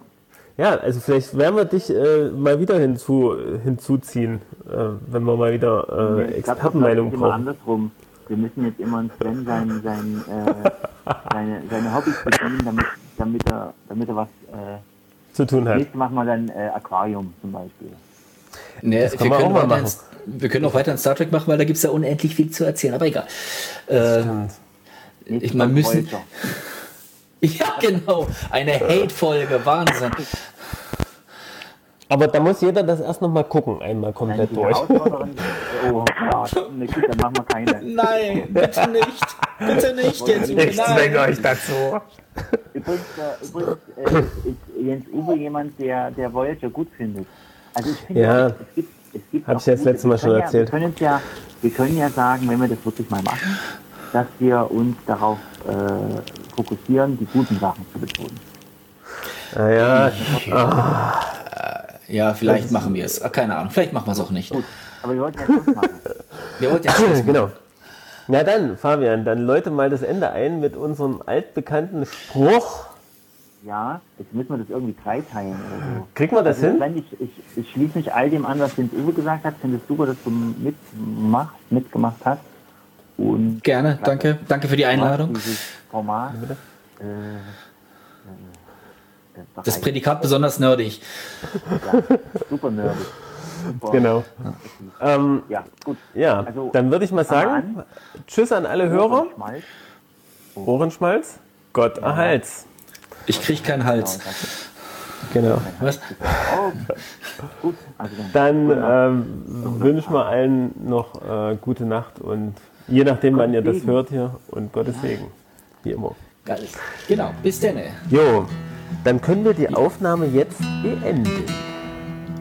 ja, also vielleicht werden wir dich äh, mal wieder hinzu, hinzuziehen, äh, wenn wir mal wieder äh, Ich glaub, das Expertenmeinung ist immer brauchen. andersrum. Wir müssen jetzt immer einen Sven sein, sein, äh, seine, seine Hobbys bedienen, damit, damit, er, damit er was. Äh, Zu tun hat. nächstes machen wir dann äh, Aquarium zum Beispiel. Nee, Das wir, man können auch mal weiter ins- wir können auch weiter in Star Trek machen, weil da gibt es ja unendlich viel zu erzählen. Aber egal. Äh, Ich meine, Mal müssen-. ja, genau. Eine Hate-Folge. Wahnsinn. Aber da muss jeder das erst noch mal gucken, einmal komplett durch. Oh, ja, na gut, dann machen wir keine. Nein, bitte nicht. Bitte nicht, jetzt. Ich Nein. zwänge euch dazu. Übrigens, äh, übrigens äh, ist Jens Uwe jemand, der, der Voyager gut findet. Also ich finde, Ja. es gibt, es gibt Hab ich ja das letzte Mal schon erzählt. Ja, wir, können ja, wir können ja sagen, wenn wir das wirklich mal machen, dass wir uns darauf äh, fokussieren, die guten Sachen zu betonen. Naja, Ja, vielleicht machen wir es. Ah, Keine Ahnung. Vielleicht machen wir es auch nicht. Gut, aber wir wollten ja Schluss machen. Wir wollten ja Schluss machen. genau. Na dann, Fabian, dann läute mal das Ende ein mit unserem altbekannten Spruch. Ja, jetzt müssen wir das irgendwie dreiteilen oder so. Kriegen wir das Also, hin? Ich, ich, ich schließe mich all dem an, was Jens Uwe gesagt hat. Finde es super, dass du mitmachst, mitgemacht hast. Und Gerne, danke. Danke für die Einladung. Format. Äh, äh, äh, Das Prädikat besonders nerdig. super nerdig. Super. Genau. Ähm, Ja, gut. ja, Also, dann würde ich mal sagen, tschüss an alle Hörer. Schmalz. Ohrenschmalz, Gott erhalt's. Ich krieg keinen Hals. Genau. Was? Oh, gut. Also dann, Dann ähm, wünschen wir allen noch äh, gute Nacht und je nachdem, wann ihr das hört hier und Gottes Segen. Wie immer. Geil. Genau, bis dann. Jo, dann können wir die Aufnahme jetzt beenden.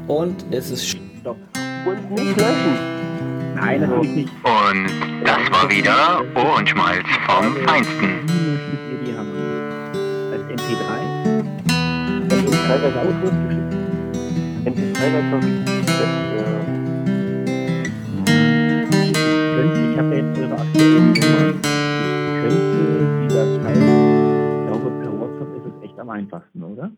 Und es ist. stopp. Und nicht löschen. Nein, natürlich nicht. Und das war wieder Ohrenschmalz vom Feinsten. Müsst ihr die haben. Als MP3. Das ist teilweise auch losgeschickt. MP3 war könnte die Datei, ich glaube, per WhatsApp ist es echt am einfachsten, oder?